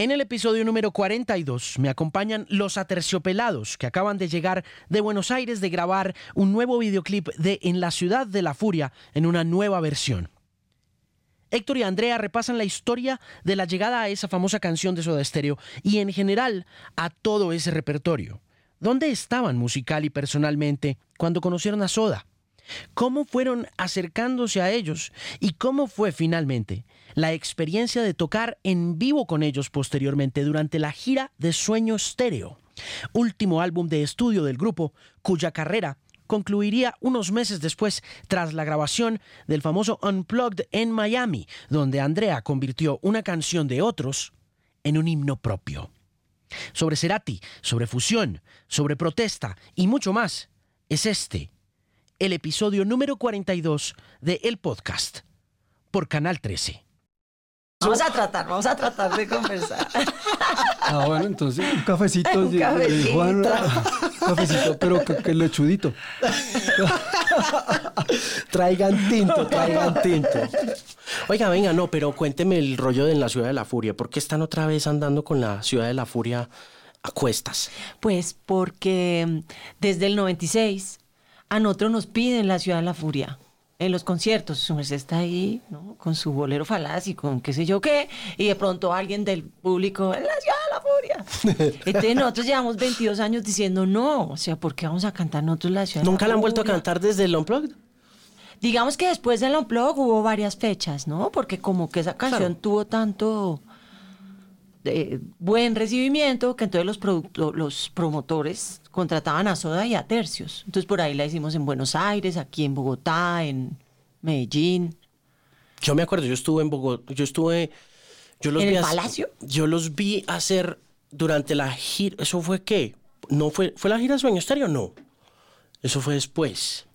En el episodio número 42 me acompañan los aterciopelados que acaban de llegar de Buenos Aires de grabar un nuevo videoclip de En la ciudad de la furia en una nueva versión. Héctor y Andrea repasan la historia de la llegada a esa famosa canción de Soda Stereo y en general a todo ese repertorio. ¿Dónde estaban musical y personalmente cuando conocieron a Soda? ¿Cómo fueron acercándose a ellos? ¿Y cómo fue finalmente la experiencia de tocar en vivo con ellos posteriormente durante la gira de Sueño Stereo, último álbum de estudio del grupo, cuya carrera concluiría unos meses después tras la grabación del famoso Unplugged en Miami, donde Andrea convirtió una canción de otros en un himno propio. Sobre Cerati, sobre fusión, sobre protesta y mucho más, es este, el episodio número 42 de El Podcast, por Canal 13. Vamos a tratar, vamos a tratar de conversar. Ah, bueno, entonces un cafecito. Un cafecito. Juan, un cafecito, pero que, que lechudito. Traigan tinto, traigan tinto. Oiga, venga, no, pero cuénteme el rollo de la Ciudad de la Furia. ¿Por qué están otra vez andando con la Ciudad de la Furia a cuestas? Pues porque desde el 96 a nosotros nos piden la Ciudad de la Furia. En los conciertos, su merced está ahí, ¿no? Con su bolero falaz y con qué sé yo qué, y de pronto alguien del público, ¡en la Ciudad de la Furia! Entonces nosotros llevamos 22 años diciendo, no, o sea, ¿por qué vamos a cantar nosotros la Ciudad de ¿Nunca la la han vuelto a cantar desde el Unplugged? Digamos que después del Unplug hubo varias fechas, ¿no? Porque como que esa canción Claro. tuvo tanto eh, buen recibimiento que entonces los, los promotores contrataban a Soda y a Tercios. Entonces por ahí la hicimos en Buenos Aires, aquí en Bogotá, en Medellín. Yo me acuerdo, yo estuve en Bogotá, yo estuve... Yo los ¿En vi el Palacio? Yo los vi hacer durante la gira... ¿Eso fue qué? ¿No fue, fue la gira Sueño Estéreo? No. Eso fue después.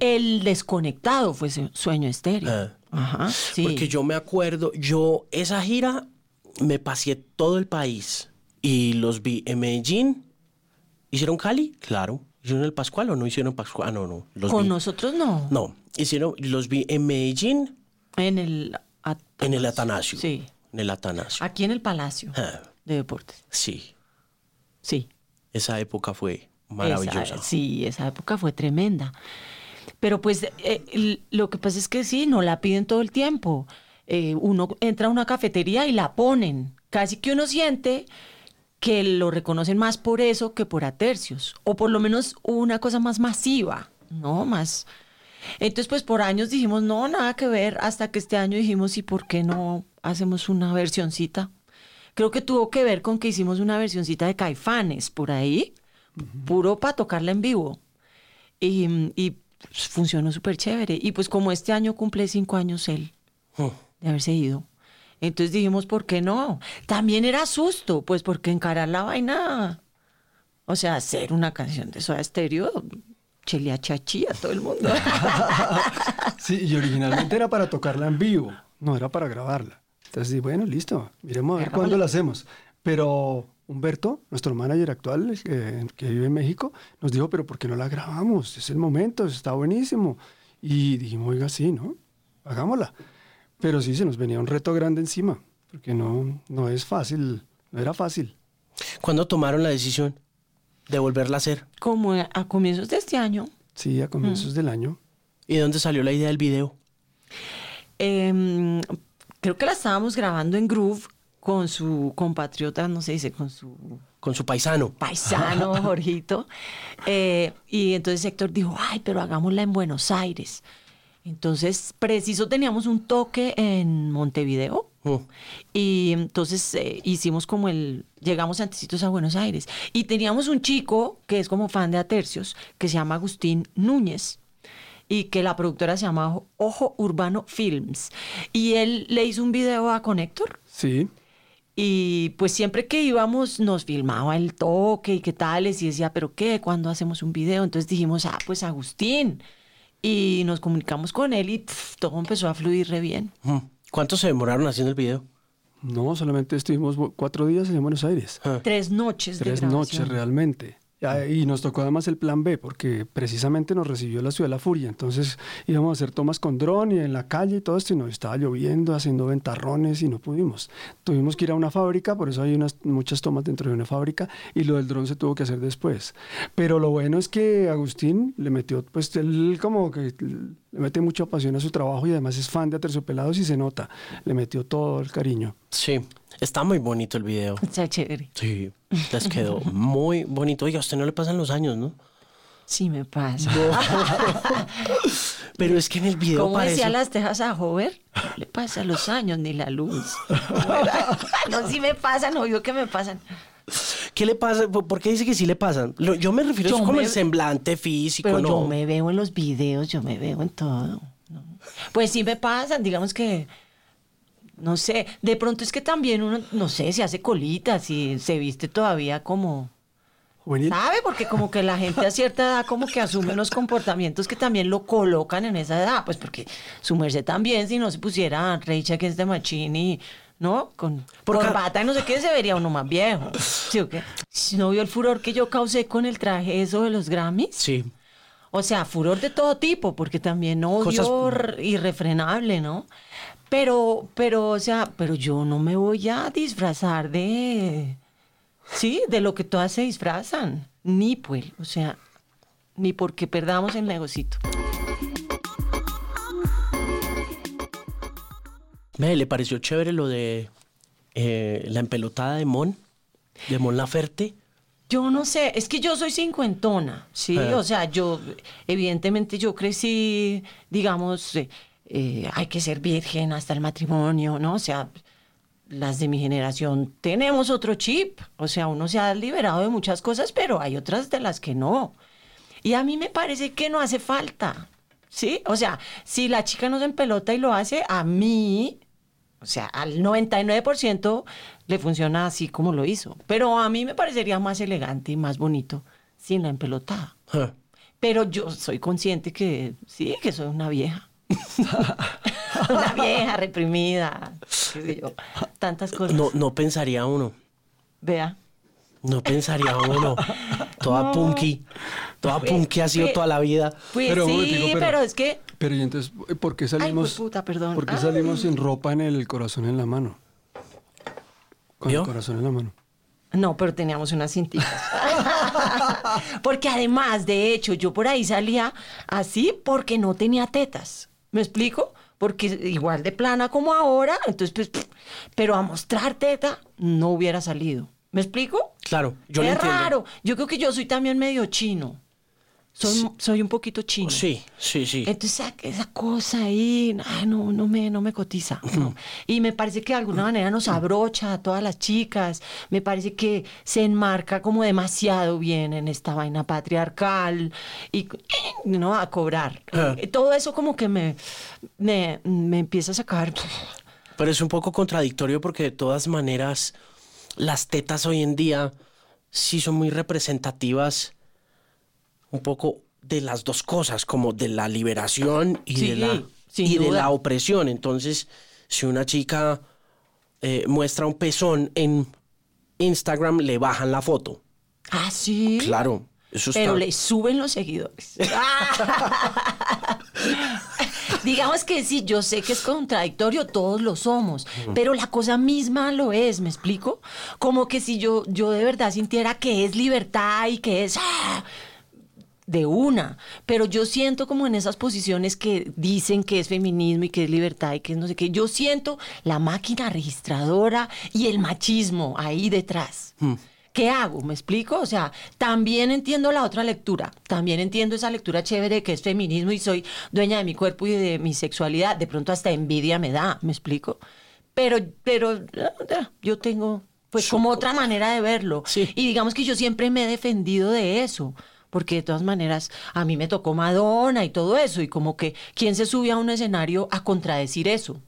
El desconectado fue su- Sueño Estéreo. Ah. Ajá, sí. Porque yo me acuerdo, yo esa gira me pasé todo el país y los vi en Medellín. ¿Hicieron Cali? Claro. ¿Hicieron el Pascual o no hicieron Pascual? Ah, no, no. Los Con vi. nosotros no. No, hicieron, los vi en Medellín, En el... At- en el Atanasio. Sí. En el Atanasio. Aquí en el Palacio Ah. de Deportes. Sí, Sí. esa época fue maravillosa. Esa- sí, esa época fue tremenda. Pero pues eh, lo que pasa es que sí, no la piden todo el tiempo. Eh, uno entra a una cafetería y la ponen. Casi que uno siente que lo reconocen más por eso que por atercios. O por lo menos una cosa más masiva, ¿no? Más. Entonces, pues por años dijimos, no, nada que ver. Hasta que este año dijimos, ¿y por qué no hacemos una versioncita? Creo que tuvo que ver con que hicimos una versioncita de Caifanes por ahí, puro para tocarla en vivo. Y, y, pues, funcionó súper chévere. Y pues como este año cumple cinco años él Mm. De haberse ido. Entonces dijimos, ¿por qué no? También era susto, pues porque encarar la vaina, o sea, hacer una canción de Soda Stereo, chelea chachí a todo el mundo. Sí, y originalmente era para tocarla en vivo, no era para grabarla. Entonces, bueno, listo, miremos a ver cuándo la hacemos. Pero Humberto, nuestro manager actual, que, que vive en México, nos dijo, pero ¿por qué no la grabamos? Es el momento, está buenísimo. Y dijimos, oiga, sí, ¿no? Hagámosla. Pero sí, se nos venía un reto grande encima, porque no, no es fácil, no era fácil. ¿Cuándo tomaron la decisión de volverla a hacer? Como a comienzos de este año, Sí, a comienzos del año. ¿Y de dónde salió la idea del video? em, creo que la estábamos grabando en Groove con su compatriota, no sé, dice, con su Con su paisano. paisano, Jorgito. Eh, y entonces Héctor dijo, ay, pero hagámosla en Buenos Aires. Entonces, preciso, teníamos un toque en Montevideo. Mm. Y entonces eh, hicimos como el, llegamos antecitos a Buenos Aires. Y teníamos un chico que es como fan de Atercios, que se llama Agustín Núñez. Y que la productora se llama Ojo- Ojo Urbano Films. Y él le hizo un video a Connector. Sí, Y pues siempre que íbamos nos filmaba el toque y qué tales y decía, pero qué, ¿cuándo hacemos un video? Entonces dijimos, ah, pues Agustín. Y nos comunicamos con él y todo empezó a fluir re bien. ¿Cuánto se demoraron haciendo el video? no, solamente estuvimos cuatro días en Buenos Aires. Ah. Tres noches de Tres noches realmente. Ya, Y nos tocó además el plan B, porque precisamente nos recibió la ciudad de la furia. Entonces íbamos a hacer tomas con dron y en la calle y todo esto, y nos estaba lloviendo, haciendo ventarrones y no pudimos. Tuvimos que ir a una fábrica, por eso hay unas, muchas tomas dentro de una fábrica, y lo del dron se tuvo que hacer después. Pero lo bueno es que Agustín le metió, pues él como que le mete mucha pasión a su trabajo y además es fan de Aterciopelados y se nota, le metió todo el cariño. Sí, está muy bonito el video. Está chévere. Sí, les quedó muy bonito. Oiga, a usted no le pasan los años, ¿no? Sí me pasa. Pero es que en el video Como parece... decía las tejas a Hover, no le pasa los años ni la luz. no, sí me pasan, obvio que me pasan. ¿Qué le pasa? ¿Por qué dice que sí le pasan? Yo me refiero Yo es como me- el semblante físico, Pero ¿no? yo me veo en los videos, yo me veo en todo. ¿no? Pues sí me pasan, digamos que, no sé, de pronto es que también uno, no sé, se hace colitas y se viste todavía como, Juvenil. ¿sabe? Porque como que la gente a cierta edad como que asume unos comportamientos que también lo colocan en esa edad, pues porque su merced también, si no se pusiera Rage que es de Machini, ¿no? Con Porque- corbata y no sé qué, se vería uno más viejo. ¿Sí o qué? Si ¿No vio el furor que yo causé con el traje eso de los Grammys? Sí. O sea, furor de todo tipo, porque también odio Cosas- irrefrenable, ¿no? Pero, pero, o sea, pero yo no me voy a disfrazar de, sí, de lo que todas se disfrazan, ni pues, o sea, ni porque perdamos el negocito. Ve, ¿le pareció chévere lo de eh, la empelotada de Mon? De Mon Laferte. Yo no sé, es que yo soy cincuentona, ¿sí? Eh. O sea, yo, evidentemente yo crecí, digamos, eh, eh, hay que ser virgen hasta el matrimonio, ¿no? O sea, las de mi generación tenemos otro chip, o sea, uno se ha liberado de muchas cosas, pero hay otras de las que no. Y a mí me parece que no hace falta, ¿sí? O sea, si la chica no se empelota y lo hace, a mí, o sea, al 99% le funciona así como lo hizo. Pero a mí me parecería más elegante y más bonito sin la empelotada. Pero yo soy consciente que sí, que soy una vieja. una vieja reprimida, qué sé yo, tantas cosas. No, no pensaría uno. Vea. No pensaría uno. Toda No. punky. Toda Pues, punky ha sido pues, toda la vida. Pues Pero, sí, pero... pero- es que Pero y entonces, ¿por qué salimos, puta, perdón. ¿por qué Ay. salimos sin ropa en el corazón en la mano? Con el corazón en la mano. No, pero teníamos unas cintitas. porque además, de hecho, yo por ahí salía así porque no tenía tetas. ¿Me explico? Porque igual de plana como ahora, entonces, pues, pff, pero a mostrar teta no hubiera salido. ¿Me explico? Claro, yo lo es entiendo. raro. Yo creo que yo soy también medio chino. Soy, soy un poquito chino. Sí, sí, sí. Entonces esa, esa cosa ahí, ay, no, no, me, no me cotiza. no. Y me parece que de alguna manera nos abrocha a todas las chicas. Me parece que se enmarca como demasiado bien en esta vaina patriarcal y no a cobrar. Ah. Eh, Todo eso como que me, me, me empieza a sacar. Pero es un poco contradictorio porque de todas maneras las tetas hoy en día sí son muy representativas un poco de las dos cosas, como de la liberación y, Sí, de, la, y de la opresión. Entonces, si una chica eh, muestra un pezón en Instagram, le bajan la foto. Ah, sí. Claro, eso está... Pero le suben los seguidores. Digamos que sí, yo sé que es contradictorio, todos lo somos, pero la cosa misma lo es, ¿me explico? Como que si yo, yo de verdad sintiera que es libertad y que es ¡ah! De una, pero yo siento como en esas posiciones que dicen que es feminismo y que es libertad y que es no sé qué, yo siento la máquina registradora y el machismo ahí detrás. ¿Qué hago? ¿Me explico? O sea, también entiendo la otra lectura, también entiendo esa lectura chévere que es feminismo y soy dueña de mi cuerpo y de mi sexualidad, de pronto hasta envidia me da, ¿me explico? Pero, pero ah, yo tengo pues como otra manera de verlo. Sí. Y digamos que yo siempre me he defendido de eso. Porque de todas maneras a mí me tocó Madonna y todo eso. Y como que, ¿quién se sube a un escenario a contradecir eso?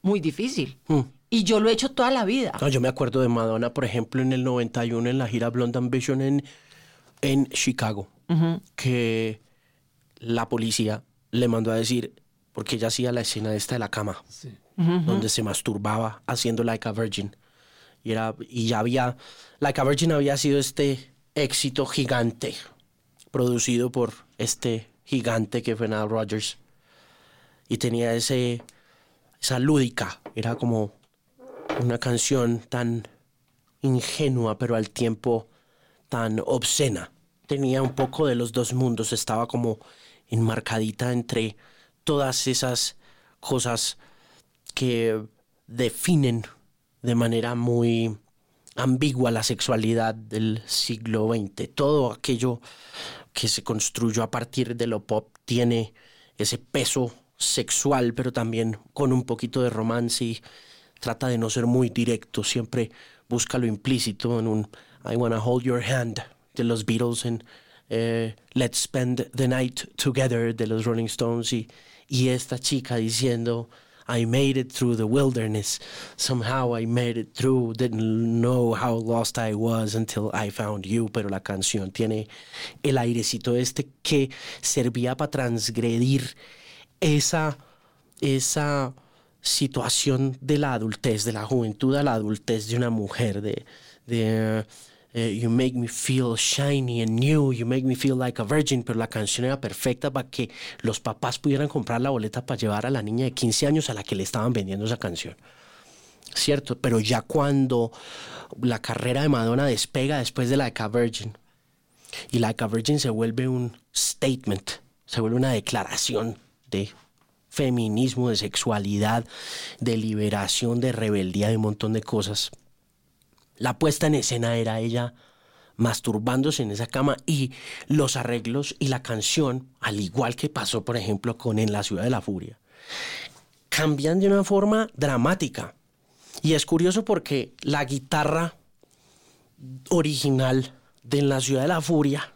Muy difícil. Mm. Y yo lo he hecho toda la vida. No, yo me acuerdo de Madonna, por ejemplo, en el 91 en la gira Blonde Ambition en, en Chicago, que la policía le mandó a decir, porque ella hacía la escena esta de la cama, donde se masturbaba haciendo Like a Virgin. Y, era, y ya había, Like a Virgin había sido este éxito gigante, producido por este gigante que fue Nile Rodgers. Y tenía ese, esa lúdica, era como una canción tan ingenua, pero al tiempo tan obscena. Tenía un poco de los dos mundos, estaba como enmarcadita entre todas esas cosas que definen de manera muy ambigua la sexualidad del siglo XX. Todo aquello que se construyó a partir de lo pop tiene ese peso sexual, pero también con un poquito de romance y trata de no ser muy directo, siempre busca lo implícito en un I Wanna Hold Your Hand de los Beatles, en eh, Let's Spend the Night Together de los Rolling Stones y, y esta chica diciendo I made it through the wilderness. Somehow I made it through. Didn't know how lost I was until I found you. Pero la canción tiene el airecito este que servía para transgredir esa, esa situación de la adultez, de la juventud a la adultez de una mujer, de, de eh, you make me feel shiny and new, you make me feel like a virgin, pero la canción era perfecta para que los papás pudieran comprar la boleta para llevar a la niña de 15 años a la que le estaban vendiendo esa canción. ¿Cierto? Pero ya cuando la carrera de Madonna despega después de Like a Virgin, y Like a Virgin se vuelve un statement, se vuelve una declaración de feminismo, de sexualidad, de liberación, de rebeldía, de un montón de cosas la puesta en escena era ella masturbándose en esa cama y los arreglos y la canción, al igual que pasó por ejemplo con En la ciudad de la furia, cambian de una forma dramática. Y es curioso porque la guitarra original de En la ciudad de la furia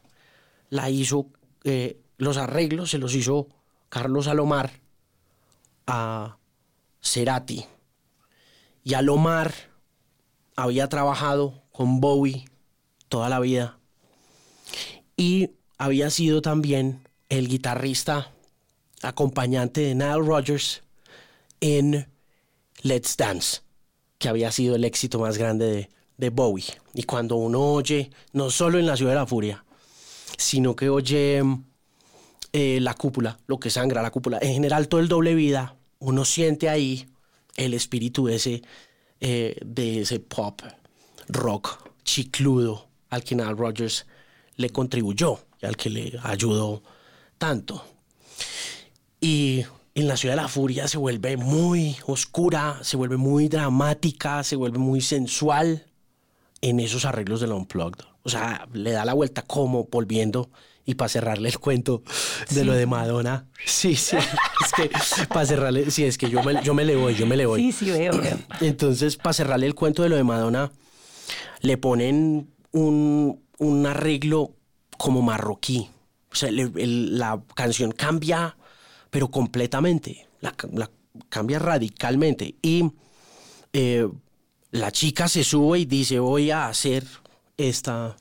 la hizo, eh, los arreglos se los hizo Carlos Alomar a Cerati. Y Alomar había trabajado con Bowie toda la vida y había sido también el guitarrista acompañante de Nile Rodgers en Let's Dance, que había sido el éxito más grande de, Bowie. Y cuando uno oye, no solo en La Ciudad de la Furia, sino que oye eh, la cúpula, lo que sangra la cúpula, en general todo el doble vida, uno siente ahí el espíritu ese eh, de ese pop rock chicludo al que Nile Rodgers le contribuyó y al que le ayudó tanto. Y en la ciudad de la furia se vuelve muy oscura, se vuelve muy dramática, se vuelve muy sensual en esos arreglos del Unplugged. O sea, le da la vuelta como volviendo y para cerrarle el cuento de lo de Madonna. Sí, sí. Es que para cerrarle, sí, es que yo me, yo me le voy, yo me le voy. Sí, sí, veo, Entonces, para cerrarle el cuento de lo de Madonna, le ponen un, un arreglo como marroquí. O sea, la canción cambia, pero completamente. La, cambia radicalmente. Y eh, la chica se sube y dice, voy a hacer esta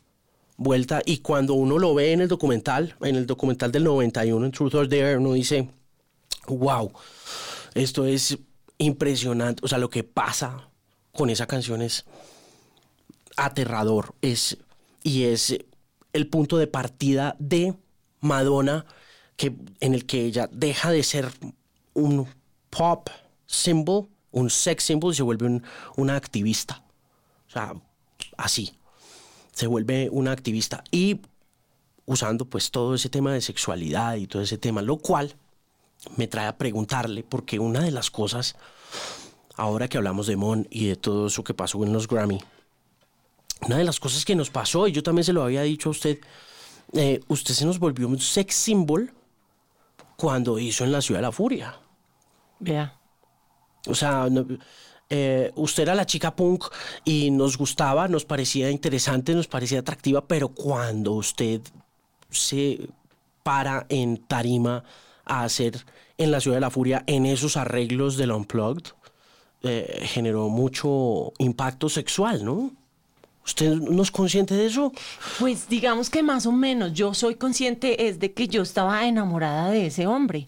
vuelta y cuando uno lo ve en el documental, en el documental del 91, en Truth or Dare, uno dice, wow, esto es impresionante, o sea, lo que pasa con esa canción es aterrador, es, y es el punto de partida de Madonna, que, en el que ella deja de ser un pop symbol, un sex symbol, y se vuelve una activista. O sea, así se vuelve una activista y usando pues todo ese tema de sexualidad y todo ese tema, lo cual me trae a preguntarle, porque una de las cosas, ahora que hablamos de Mon y de todo eso que pasó en los Grammy, una de las cosas que nos pasó, y yo también se lo había dicho a usted, eh, usted se nos volvió un sex symbol cuando hizo en la Ciudad de la Furia. Vea. O sea, eh, usted era la chica punk y nos gustaba, nos parecía interesante, nos parecía atractiva, pero cuando usted se para en tarima a hacer en la Ciudad de la Furia, en esos arreglos del Unplugged, eh, generó mucho impacto sexual, ¿no? ¿Usted no es consciente de eso? Pues digamos que más o menos, yo soy consciente es de que yo estaba enamorada de ese hombre.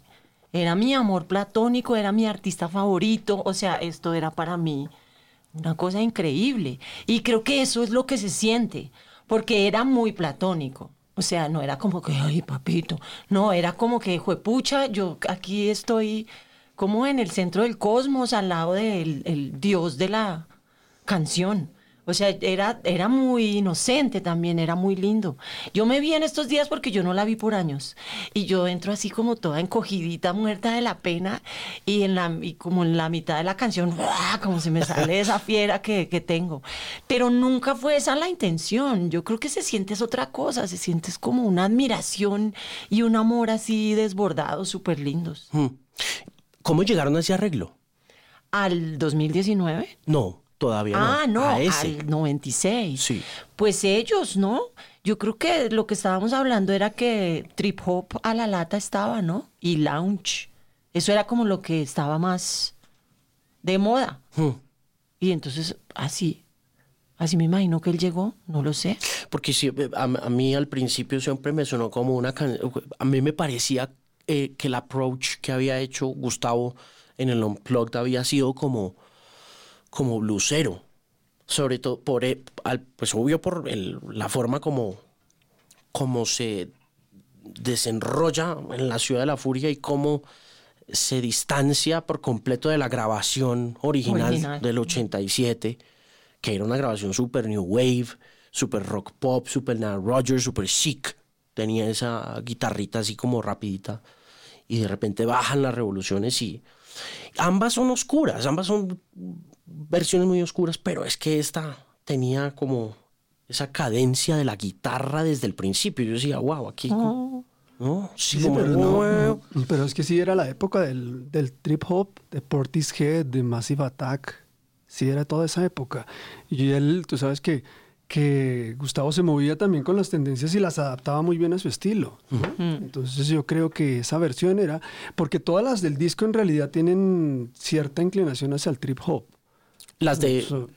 Era mi amor platónico, era mi artista favorito, o sea, esto era para mí una cosa increíble. Y creo que eso es lo que se siente, porque era muy platónico. O sea, no era como que, ay, papito. No, era como que, juepucha, yo aquí estoy como en el centro del cosmos, al lado del el dios de la canción. O sea, era, era muy inocente también, era muy lindo. Yo me vi en estos días porque yo no la vi por años. Y yo entro así como toda encogidita, muerta de la pena. Y, en la, y como en la mitad de la canción, ¡guau! como se me sale esa fiera que, que tengo. Pero nunca fue esa la intención. Yo creo que se siente es otra cosa. Se sientes como una admiración y un amor así desbordado, súper lindos. Hmm. ¿Cómo llegaron a ese arreglo? ¿Al 2019? No, todavía no. Ah, no, A ese. al 96. Sí. Pues ellos, ¿no? Yo creo que lo que estábamos hablando era que trip hop a la lata estaba, ¿no? Y lounge. Eso era como lo que estaba más de moda. Hmm. Y entonces, así, así me imagino que él llegó, no lo sé. Porque sí, a, a mí al principio siempre me sonó como una canción. A mí me parecía eh, que el approach que había hecho Gustavo en el Unplugged había sido como, como blusero. Sobre todo por, al- pues obvio por el- la forma como, como se desenrolla en la ciudad de la furia y cómo se distancia por completo de la grabación original, Original. del 87, que era una grabación super new wave, super rock pop, super Nile Rodgers, super chic. Tenía esa guitarrita así como rapidita y de repente bajan las revoluciones y ambas son oscuras, ambas son versiones muy oscuras, pero es que esta tenía como esa cadencia de la guitarra desde el principio. Yo decía, wow, aquí... Oh. ¿no? Sí, Sí, como, pero, no, "Wow". no, pero es que sí era la época del, del trip hop, de Portishead, de Massive Attack. Sí era toda esa época. Y él, tú sabes que, que Gustavo se movía también con las tendencias y las adaptaba muy bien a su estilo. ¿no? Entonces yo creo que esa versión era, porque todas las del disco en realidad tienen cierta inclinación hacia el trip hop. Las de... So,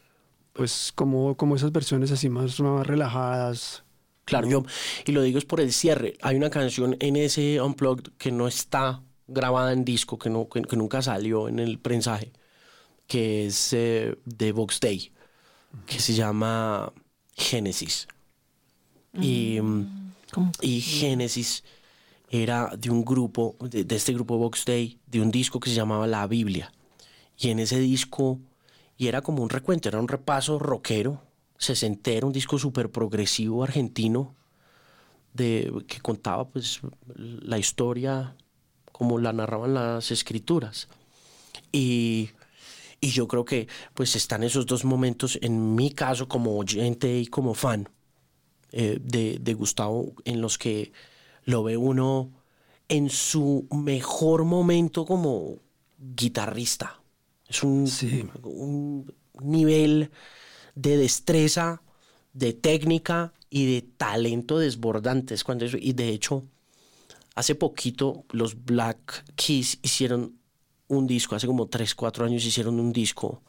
pues como, como esas versiones así más, más relajadas. Claro, yo, y lo digo es por el cierre. Hay una canción en ese Unplugged que no está grabada en disco, que, no, que, que nunca salió en el prensaje, que es eh, de Vox Day, que se llama Génesis. Y, mm, ¿Cómo? y Génesis era de un grupo, de, de este grupo Vox Day, de un disco que se llamaba La Biblia. Y en ese disco, y era como un recuento, era un repaso rockero, sesentero, un disco súper progresivo argentino, de, que contaba pues la historia como la narraban las escrituras. Y, y yo creo que pues están esos dos momentos, en mi caso como oyente y como fan eh, de, de Gustavo, en los que lo ve uno en su mejor momento como guitarrista. Es un, Sí. un nivel de destreza, de técnica y de talento desbordantes. Cuando eso, y de hecho, hace poquito los Black Keys hicieron un disco, hace como 3, 4 años hicieron un disco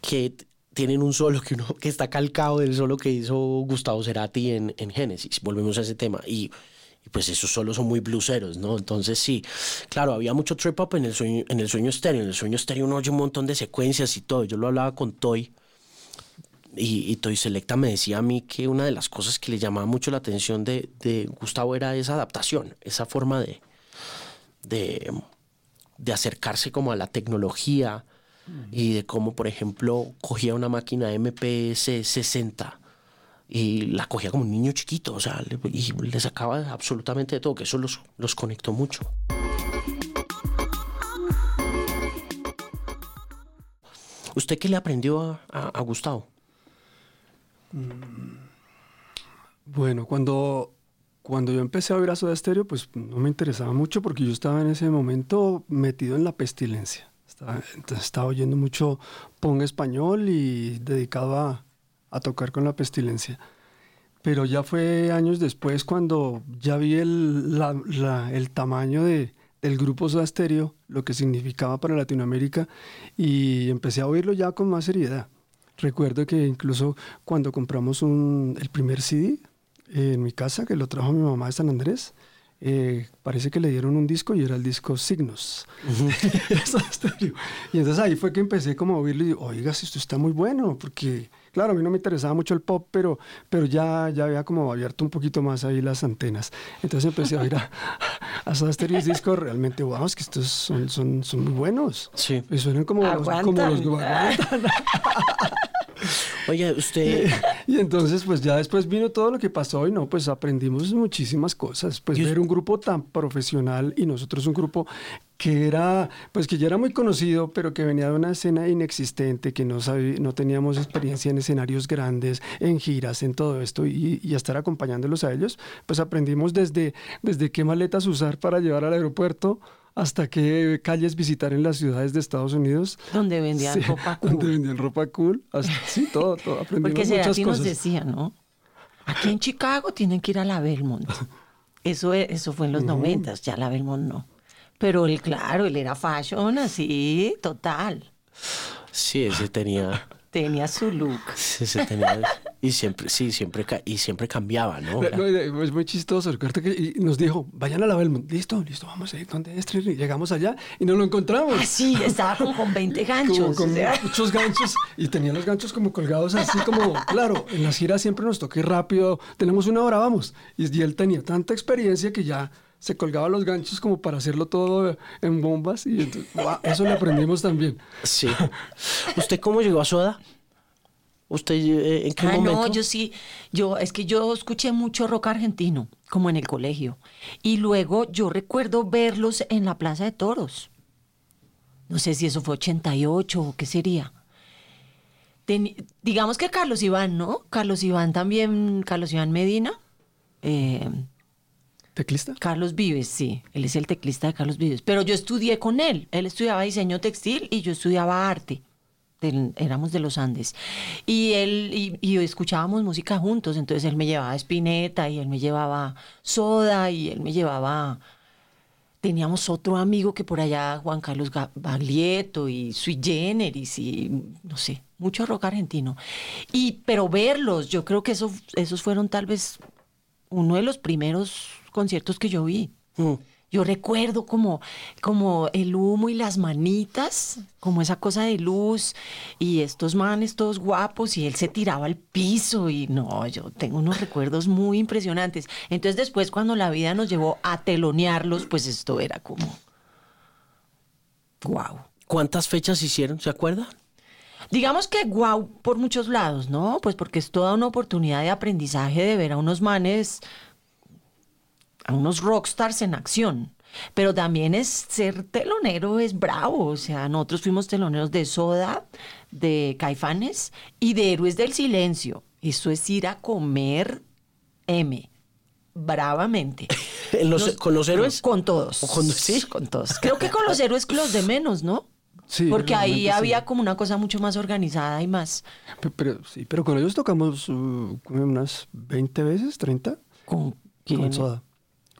que tienen un solo que, uno, que está calcado del solo que hizo Gustavo Cerati en, en Génesis. Volvemos a ese tema. Y, y pues esos solos son muy bluseros, ¿no? Entonces sí, claro, había mucho trip up en el sueño, en el sueño estéreo. En el sueño estéreo uno oye un montón de secuencias y todo. Yo lo hablaba con Toy. Y, y Toy Selecta me decía a mí que una de las cosas que le llamaba mucho la atención de, de Gustavo era esa adaptación, esa forma de, de, de acercarse como a la tecnología y de cómo, por ejemplo, cogía una máquina MPS 60 y la cogía como un niño chiquito, o sea, y le sacaba absolutamente de todo, que eso los, los conectó mucho. ¿Usted qué le aprendió a, Gustavo? Bueno, cuando, cuando yo empecé a oír a Soda Stereo, pues no me interesaba mucho porque yo estaba en ese momento metido en la pestilencia. Estaba, entonces estaba oyendo mucho punk español y dedicado a, a tocar con la pestilencia. Pero ya fue años después cuando ya vi el, la- la- el tamaño de, del grupo Soda Stereo, lo que significaba para Latinoamérica, y empecé a oírlo ya con más seriedad. Recuerdo que incluso cuando compramos un, el primer CD eh, en mi casa, que lo trajo mi mamá de San Andrés, eh, parece que le dieron un disco y era el disco Signos. Soda Stereo. y entonces ahí fue que empecé como a oírlo y digo, oiga, si esto está muy bueno, porque claro, a mí no me interesaba mucho el pop, pero, pero ya, ya había como abierto un poquito más ahí las antenas. Entonces empecé a oír a, a Soda Stereo y discos realmente, wow, es que estos son, son, son muy buenos. Sí. Y suenan como los, como los. Oye, usted... Y entonces, pues ya después vino todo lo que pasó y no, pues aprendimos muchísimas cosas. Pues ver un grupo tan profesional y nosotros un grupo que era, pues que ya era muy conocido, pero que venía de una escena inexistente, que no, sabí- no teníamos experiencia en escenarios grandes, en giras, en todo esto, y, y estar acompañándolos a ellos, pues aprendimos desde, desde qué maletas usar para llevar al aeropuerto hasta qué calles visitar en las ciudades de Estados Unidos. Donde vendían Sí, ropa Donde cool. vendían ropa cool. hasta- sí, todo, todo. Aprendimos Porque muchas Cerati nos cosas. decía, ¿no? Aquí en Chicago tienen que ir a la Belmont. Eso, eso fue en los noventas, ya la Belmont no. Pero él, claro, él era fashion así, total. Sí, ese tenía... Tenía su look. Ese tenía... Y siempre, sí, siempre, ca- y siempre cambiaba, ¿no? No, no, es muy chistoso. Recuerda que y nos dijo, vayan a la Belmont. Listo, listo, vamos a ir donde es. Trini?". Llegamos allá y no lo encontramos. Así, estaba como con 20 Como ganchos. con o sea. muchos ganchos y tenía los ganchos como colgados así como, claro, en las giras siempre nos toca ir rápido, tenemos una hora, vamos. Y, y él tenía tanta experiencia que ya se colgaba los ganchos como para hacerlo todo en bombas y entonces, ¡guau! eso le aprendimos también. Sí. ¿Usted cómo llegó a Soda? ¿Usted eh, en qué Ah, momento? no, yo sí, yo, es que yo escuché mucho rock argentino, como en el colegio. Y luego yo recuerdo verlos en la Plaza de Toros. No sé si eso fue 88 o qué sería. Digamos que Carlos Iván, ¿no? Carlos Iván también, Carlos Iván Medina. eh, ¿Teclista? Carlos Vives, sí, él es el teclista de Carlos Vives. Pero yo estudié con él. Él estudiaba diseño textil y yo estudiaba arte. Del- éramos de los Andes. Y él y, y escuchábamos música juntos. Entonces él me llevaba Spinetta y él me llevaba Soda y él me llevaba. Teníamos otro amigo que por allá, Juan Carlos Baglietto y Sui Generis y no sé, mucho rock argentino. Y, pero verlos, yo creo que eso, esos fueron tal vez uno de los primeros conciertos que yo vi. Mm. Yo recuerdo como, como el humo y las manitas, como esa cosa de luz y estos manes todos guapos y él se tiraba al piso y no, yo tengo unos recuerdos muy impresionantes. Entonces después cuando la vida nos llevó a telonearlos, pues esto era como, wow. ¿Cuántas fechas hicieron? ¿Se acuerda? Digamos que guau por muchos lados, ¿no? Pues porque es toda una oportunidad de aprendizaje de ver a unos manes, a unos rockstars en acción. Pero también es ser telonero, es bravo. O sea, nosotros fuimos teloneros de Soda, de Caifanes y de Héroes del Silencio. Eso es ir a comer M. Bravamente. ¿En los- Nos- ¿Con los héroes? Con todos. ¿O con- sí? Con todos. Creo que con los héroes los de menos, ¿no? Sí, Porque ahí sí. había como una cosa mucho más organizada y más. Pe- Pero, sí, pero con ellos tocamos uh, unas 20 veces, 30. ¿Con quién? Con soda.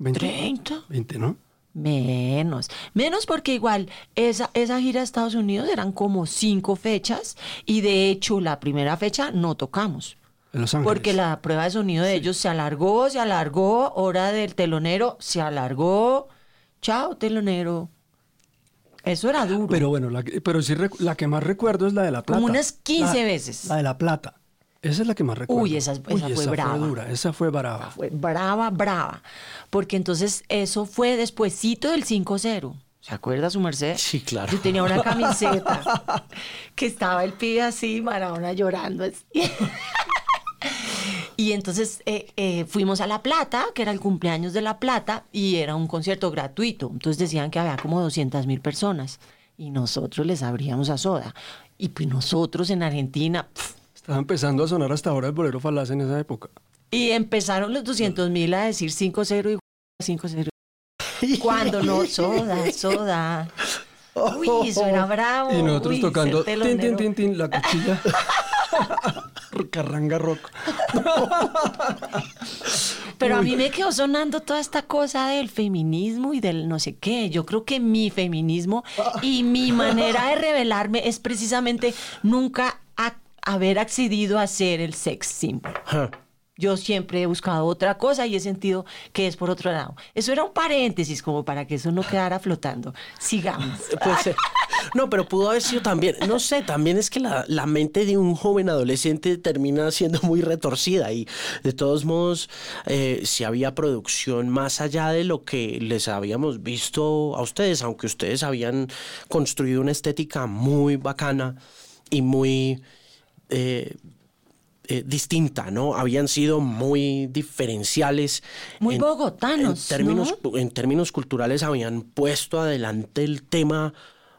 20. ¿30? 20, ¿no? Menos. Menos porque igual esa, esa gira a Estados Unidos eran como cinco fechas y de hecho la primera fecha no tocamos. En Los Ángeles. Porque la prueba de sonido de ellos se alargó, se alargó, hora del telonero, se alargó. Chao, telonero. Eso era duro. Pero bueno, la, pero sí la que más recuerdo es la de La Plata. Como unas 15 La- veces. La de La Plata. Esa es la que más recuerdo. Uy, esa- esa fue brava. dura, esa fue brava. fue brava, brava. Porque entonces eso fue despuesito del 5-0. ¿Se acuerda su merced? Sí, claro. Yo tenía una camiseta que estaba el pibe así, Maradona llorando así. Y entonces eh, eh, fuimos a La Plata, que era el cumpleaños de La Plata, y era un concierto gratuito. Entonces decían que había como 200 mil personas. Y nosotros les abríamos a soda. Y pues nosotros en Argentina, Estaba empezando a sonar hasta ahora el bolero falaz en esa época. Y empezaron los 200 mil a decir 5-0 y 5-0. Cuando no, soda, soda. Uy, eso era bravo. y nosotros Uy, tocando tin, tin, tin, tin, la cuchilla. Carranga rock. Pero a mí me quedó sonando toda esta cosa del feminismo y del no sé qué. Yo creo que mi feminismo y mi manera de revelarme es precisamente nunca haber accedido a ser el sex symbol. Yo siempre he buscado otra cosa y he sentido que es por otro lado. Eso era un paréntesis como para que eso no quedara flotando. Sigamos. Pues, eh, no, pero pudo haber sido también, no sé, también es que la, la mente de un joven adolescente termina siendo muy retorcida y de todos modos, eh, si había producción más allá de lo que les habíamos visto a ustedes, aunque ustedes habían construido una estética muy bacana y muy... eh, eh, distinta, ¿no? Habían sido muy diferenciales. Muy en- bogotanos, En términos, ¿no? en términos culturales habían puesto adelante el tema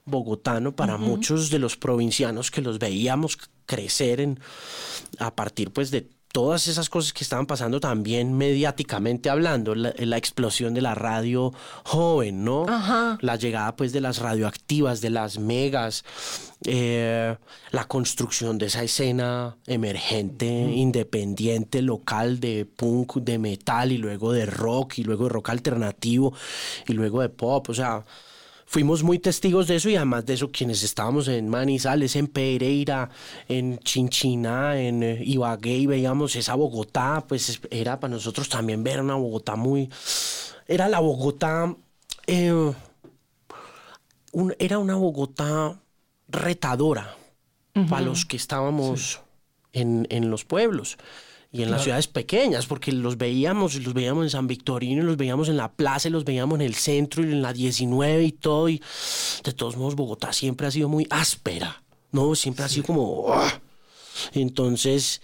bogotano para muchos de los provincianos que los veíamos crecer en, a partir pues de todas esas cosas que estaban pasando también mediáticamente hablando, la, la explosión de la radio joven, ¿no? Ajá. La llegada pues de las radioactivas, de las megas, eh, la construcción de esa escena emergente, independiente, local de punk, de metal y luego de rock y luego de rock alternativo y luego de pop, o sea, fuimos muy testigos de eso y además de eso quienes estábamos en Manizales, en Pereira, en Chinchina, en eh, Ibagué y veíamos esa Bogotá, pues es- era para nosotros también ver una Bogotá muy... Era la Bogotá... eh, un- era una Bogotá retadora para los que estábamos en, en los pueblos y en las ciudades pequeñas, porque los veíamos, los veíamos en San Victorino, y los veíamos en la plaza, y los veíamos en el centro y en la 19 y todo. Y de todos modos, Bogotá siempre ha sido muy áspera, ¿no? Siempre ha sido como... "Uah". Entonces,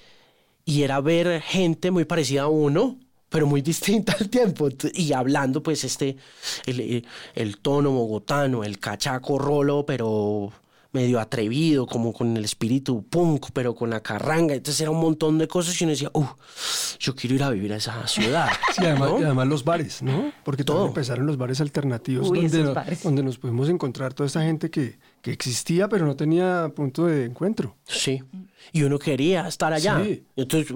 y era ver gente muy parecida a uno, pero muy distinta al tiempo. Y hablando, pues, este, el tono bogotano, el cachaco rolo, pero medio atrevido, como con el espíritu punk, pero con la carranga. Entonces era un montón de cosas y uno decía, uh, yo quiero ir a vivir a esa ciudad. Sí, además, ¿no? y además los bares, ¿no? Porque Todo. empezaron los bares alternativos Uy, donde, esos no- bares. donde nos pudimos encontrar toda esa gente que, que existía pero no tenía punto de encuentro. Sí. Y uno quería estar allá. Sí. Entonces,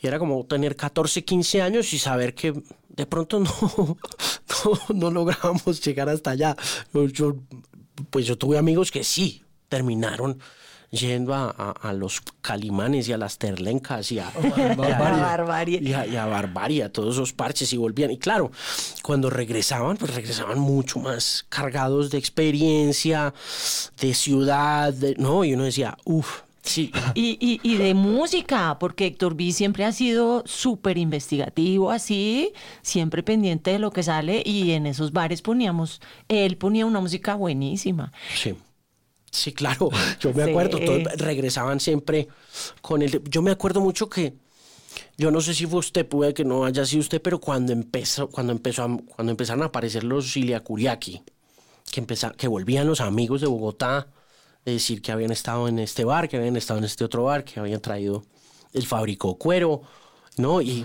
y era como tener 14, 15 años y saber que de pronto no, no, no logramos llegar hasta allá. Yo, yo- pues yo tuve amigos que sí terminaron yendo a, a- a los calimanes y a las terlencas y a, y a- La barbarie. y a, y a Barbarie, a todos esos parches y volvían. Y claro, cuando regresaban, pues regresaban mucho más cargados de experiencia, de ciudad, de- ¿no? Y uno decía, uff, sí, Y, y, y de música, porque Héctor B siempre ha sido súper investigativo, así, siempre pendiente de lo que sale, y en esos bares poníamos, él ponía una música buenísima. sí. Sí, claro, yo me Sí. acuerdo, todos regresaban siempre con el... Yo me acuerdo mucho que, yo no sé si fue usted, puede que no haya sido usted, pero cuando empezó, cuando empezó a- cuando empezaron a aparecer los Iliacuriaki, que, que volvían los amigos de Bogotá, de decir que habían estado en este bar, que habían estado en este otro bar, que habían traído el fabricó cuero, ¿no? Y,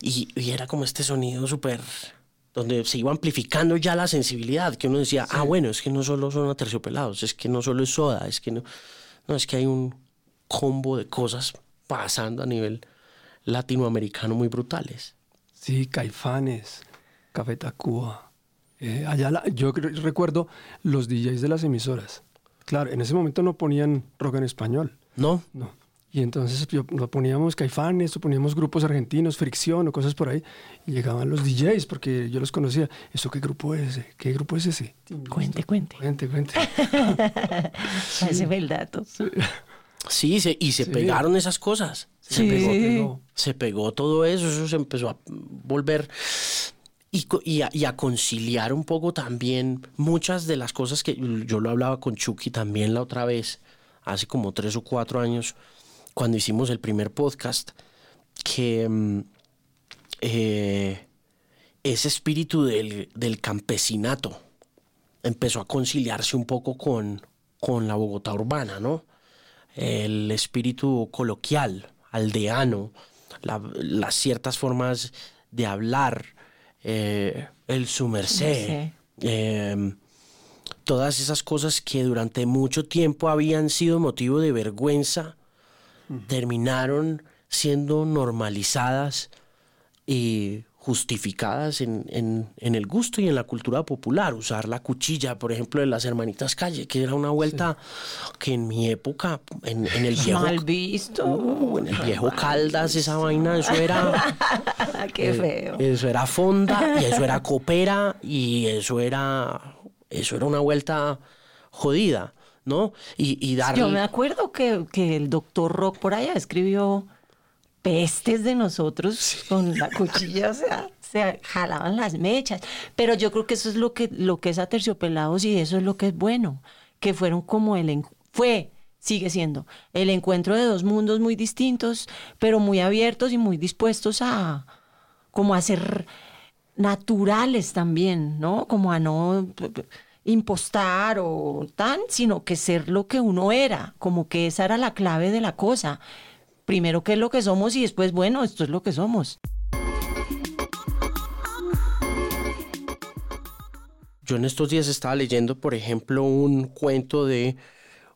y, y era como este sonido súper donde se iba amplificando ya la sensibilidad, que uno decía, ah, bueno, es que no solo son aterciopelados, es que no solo es soda, es que no, no, es que hay un combo de cosas pasando a nivel latinoamericano muy brutales. Sí, Caifanes, Café Tacuba. Eh, allá la- yo recuerdo los DJs de las emisoras. Claro, en ese momento no ponían rock en español. ¿No? No. Y entonces yo, lo poníamos Caifanes, o poníamos grupos argentinos, Fricción o cosas por ahí. Y llegaban los DJs porque yo los conocía. ¿Eso qué grupo es ese? ¿Qué grupo es ese? Cuente, cuente. Cuente, cuente. Ese fue el dato. Sí, se- y se Sí. pegaron esas cosas. Se Sí. pegó, pegó. se pegó todo eso, eso se empezó a volver y, y a, y a conciliar un poco también muchas de las cosas que yo lo hablaba con Chucky también la otra vez, hace como tres o cuatro años, cuando hicimos el primer podcast, que mm, eh, ese espíritu del, del campesinato empezó a conciliarse un poco con, con la Bogotá urbana, ¿no? el espíritu coloquial, aldeano, la- las ciertas formas de hablar, eh, el su merced, eh, todas esas cosas que durante mucho tiempo habían sido motivo de vergüenza, terminaron siendo normalizadas y justificadas en, en, el gusto y en la cultura popular. Usar la cuchilla, por ejemplo, de las hermanitas Calle, que era una vuelta que en mi época, en, el viejo... Mal visto. Uh, en el viejo Caldas, esa vaina, eso era... Qué eh, feo. eso era fonda, y eso era copera, y eso era... Eso era una vuelta jodida, ¿no? Y, y darle... Yo me acuerdo que, que el doctor Rock por allá escribió pestes de nosotros con la cuchilla, o sea, se jalaban las mechas. Pero yo creo que eso es lo que, lo que es Aterciopelados y eso es lo que es bueno, que fueron como el... Fue, sigue siendo, el encuentro de dos mundos muy distintos, pero muy abiertos y muy dispuestos a, como a ser naturales también, ¿no? Como a no impostar o tan, sino que ser lo que uno era, como que esa era la clave de la cosa. Primero qué es lo que somos y después, bueno, esto es lo que somos. Yo en estos días estaba leyendo, por ejemplo, un cuento de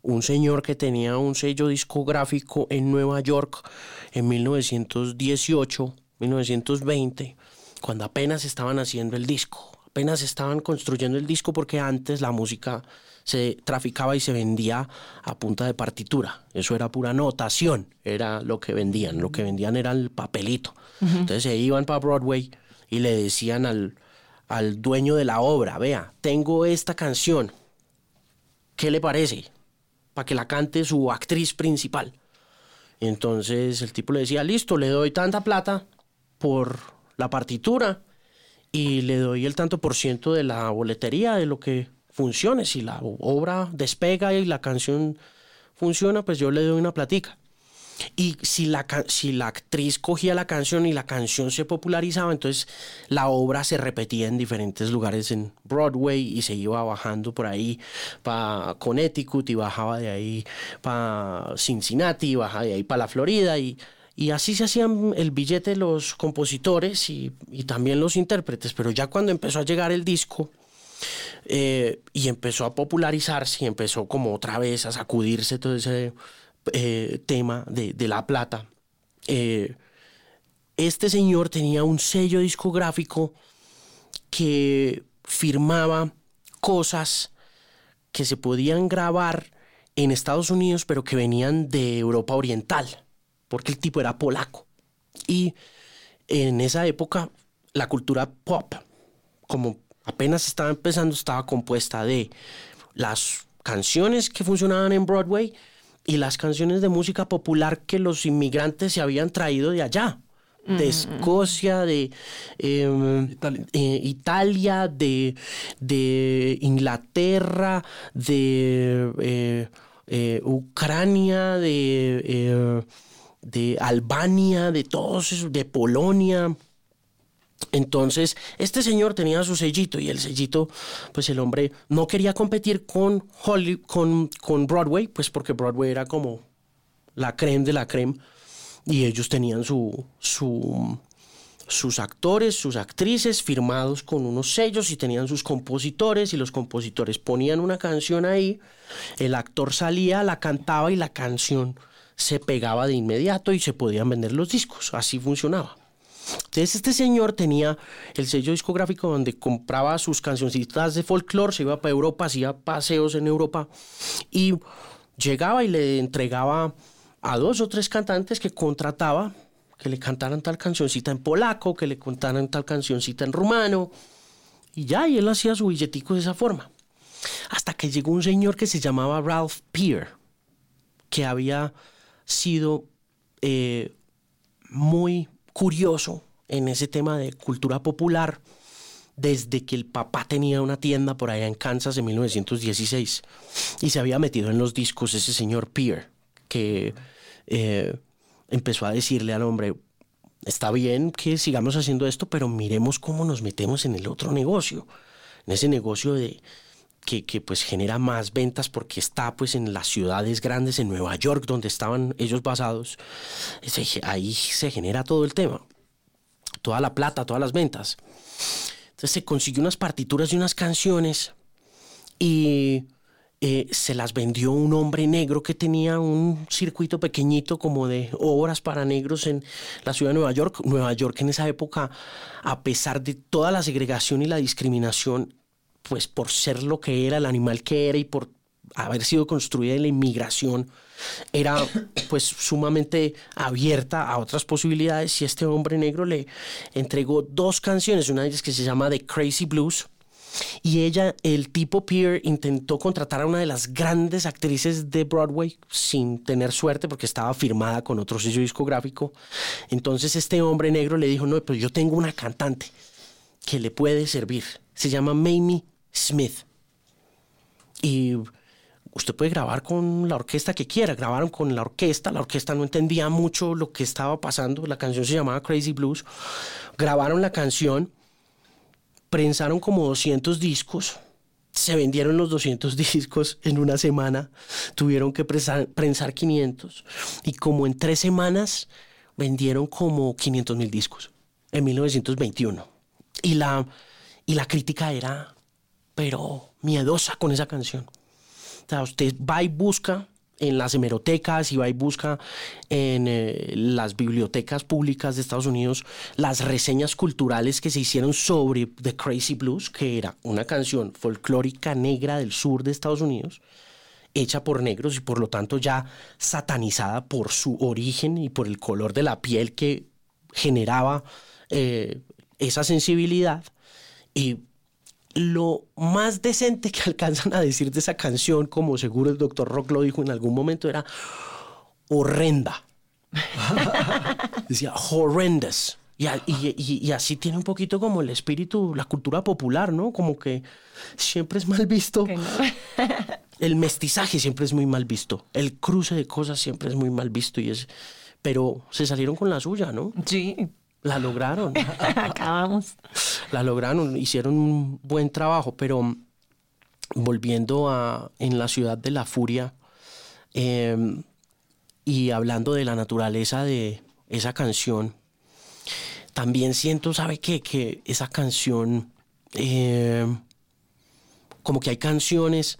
un señor que tenía un sello discográfico en Nueva York en 1918, 1920, cuando apenas estaban haciendo el disco, apenas estaban construyendo el disco porque antes la música se traficaba y se vendía a punta de partitura. Eso era pura notación, era lo que vendían. Lo que vendían era el papelito. Entonces se iban para Broadway y le decían al, al dueño de la obra, vea, tengo esta canción, ¿qué le parece? Para que la cante su actriz principal. Entonces el tipo le decía, listo, le doy tanta plata por la partitura y le doy el tanto por ciento de la boletería de lo que funcione. Si la obra despega y la canción funciona, pues yo le doy una platica. Y si la, si la actriz cogía la canción y la canción se popularizaba, entonces la obra se repetía en diferentes lugares en Broadway y se iba bajando por ahí para Connecticut y bajaba de ahí para Cincinnati y bajaba de ahí para la Florida y, y así se hacían el billete los compositores y, también los intérpretes. Pero ya cuando empezó a llegar el disco, eh, y empezó a popularizarse y empezó como otra vez a sacudirse todo ese eh, tema de, la plata. Eh, este señor tenía un sello discográfico que firmaba cosas que se podían grabar en Estados Unidos, pero que venían de Europa Oriental, porque el tipo era polaco. Y en esa época la cultura pop, como apenas estaba empezando, estaba compuesta de las canciones que funcionaban en Broadway y las canciones de música popular que los inmigrantes se habían traído de allá. De Escocia, de em, eh, Italia. de, de, Inglaterra, de eh, eh, Ucrania, de, de Albania, de todos esos, de Polonia. Entonces, este señor tenía su sellito y el sellito, pues el hombre no quería competir con, con, con Broadway, pues porque Broadway era como la creme de la creme y ellos tenían su, su, sus actores, sus actrices firmados con unos sellos y tenían sus compositores y los compositores ponían una canción ahí, el actor salía, la cantaba y la canción se pegaba de inmediato y se podían vender los discos, así funcionaba. Entonces este señor tenía el sello discográfico donde compraba sus cancioncitas de folclore, se iba para Europa, hacía paseos en Europa y llegaba y le entregaba a dos o tres cantantes que contrataba que le cantaran tal cancioncita en polaco, que le contaran tal cancioncita en rumano y ya, y él hacía su billetico de esa forma. Hasta que llegó un señor que se llamaba Ralph Peer, que había sido eh, muy curioso en ese tema de cultura popular desde que el papá tenía una tienda por allá en Kansas en 1916 y se había metido en los discos ese señor Peer que eh, empezó a decirle al hombre está bien que sigamos haciendo esto pero miremos cómo nos metemos en el otro negocio en ese negocio de que, que, pues genera más ventas porque está pues en las ciudades grandes, en Nueva York, donde estaban ellos basados, ahí se genera todo el tema, toda la plata, todas las ventas. Entonces se consiguió unas partituras y unas canciones y eh, se las vendió un hombre negro que tenía un circuito pequeñito como de obras para negros en la ciudad de Nueva York. Nueva York en esa época, a pesar de toda la segregación y la discriminación, pues por ser lo que era, el animal que era y por haber sido construida en la inmigración, era pues sumamente abierta a otras posibilidades y este hombre negro le entregó dos canciones, una de ellas que se llama The Crazy Blues, y ella, el tipo Pierre, intentó contratar a una de las grandes actrices de Broadway sin tener suerte porque estaba firmada con otro sello discográfico. Entonces este hombre negro le dijo, no, pero yo tengo una cantante que le puede servir. Se llama Mamie Smith. Y usted puede grabar con la orquesta que quiera. Grabaron con la orquesta. La orquesta no entendía mucho lo que estaba pasando. La canción se llamaba Crazy Blues. Grabaron la canción prensaron como 200 discos, se vendieron los 200 discos en una semana, tuvieron que prensar, 500 y como en tres semanas vendieron como 500 mil discos en 1921. Y la, y la crítica era, pero miedosa con esa canción. O sea, usted va y busca en las hemerotecas y va y busca en eh, las bibliotecas públicas de Estados Unidos las reseñas culturales que se hicieron sobre The Crazy Blues, que era una canción folclórica negra del sur de Estados Unidos, hecha por negros y por lo tanto ya satanizada por su origen y por el color de la piel que generaba eh, esa sensibilidad. Y lo más decente que alcanzan a decir de esa canción, como seguro el doctor Rock lo dijo en algún momento, era horrenda. Decía horrendous. Y, así tiene un poquito como el espíritu, la cultura popular, ¿no? Como que siempre es mal visto. el mestizaje siempre es muy mal visto. El cruce de cosas siempre es muy mal visto. Y es, pero se salieron con la suya, ¿no? Sí. La lograron. Acabamos. La lograron, hicieron un buen trabajo, pero volviendo a en la ciudad de la furia em, y hablando de la naturaleza de esa canción, también siento, ¿sabe qué? Que esa canción, em, como que hay canciones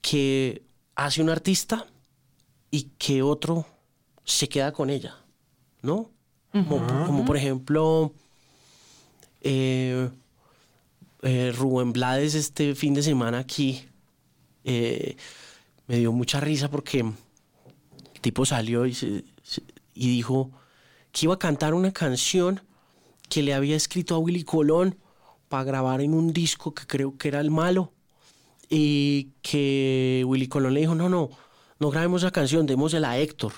que hace un artista y que otro se queda con ella, ¿no? Como, por ejemplo, eh, eh, Rubén Blades este fin de semana aquí eh, me dio mucha risa porque el tipo salió y, y dijo que iba a cantar una canción que le había escrito a Willy Colón para grabar en un disco que creo que era el malo. Y que Willy Colón le dijo no no no grabemos esa canción démosela a Héctor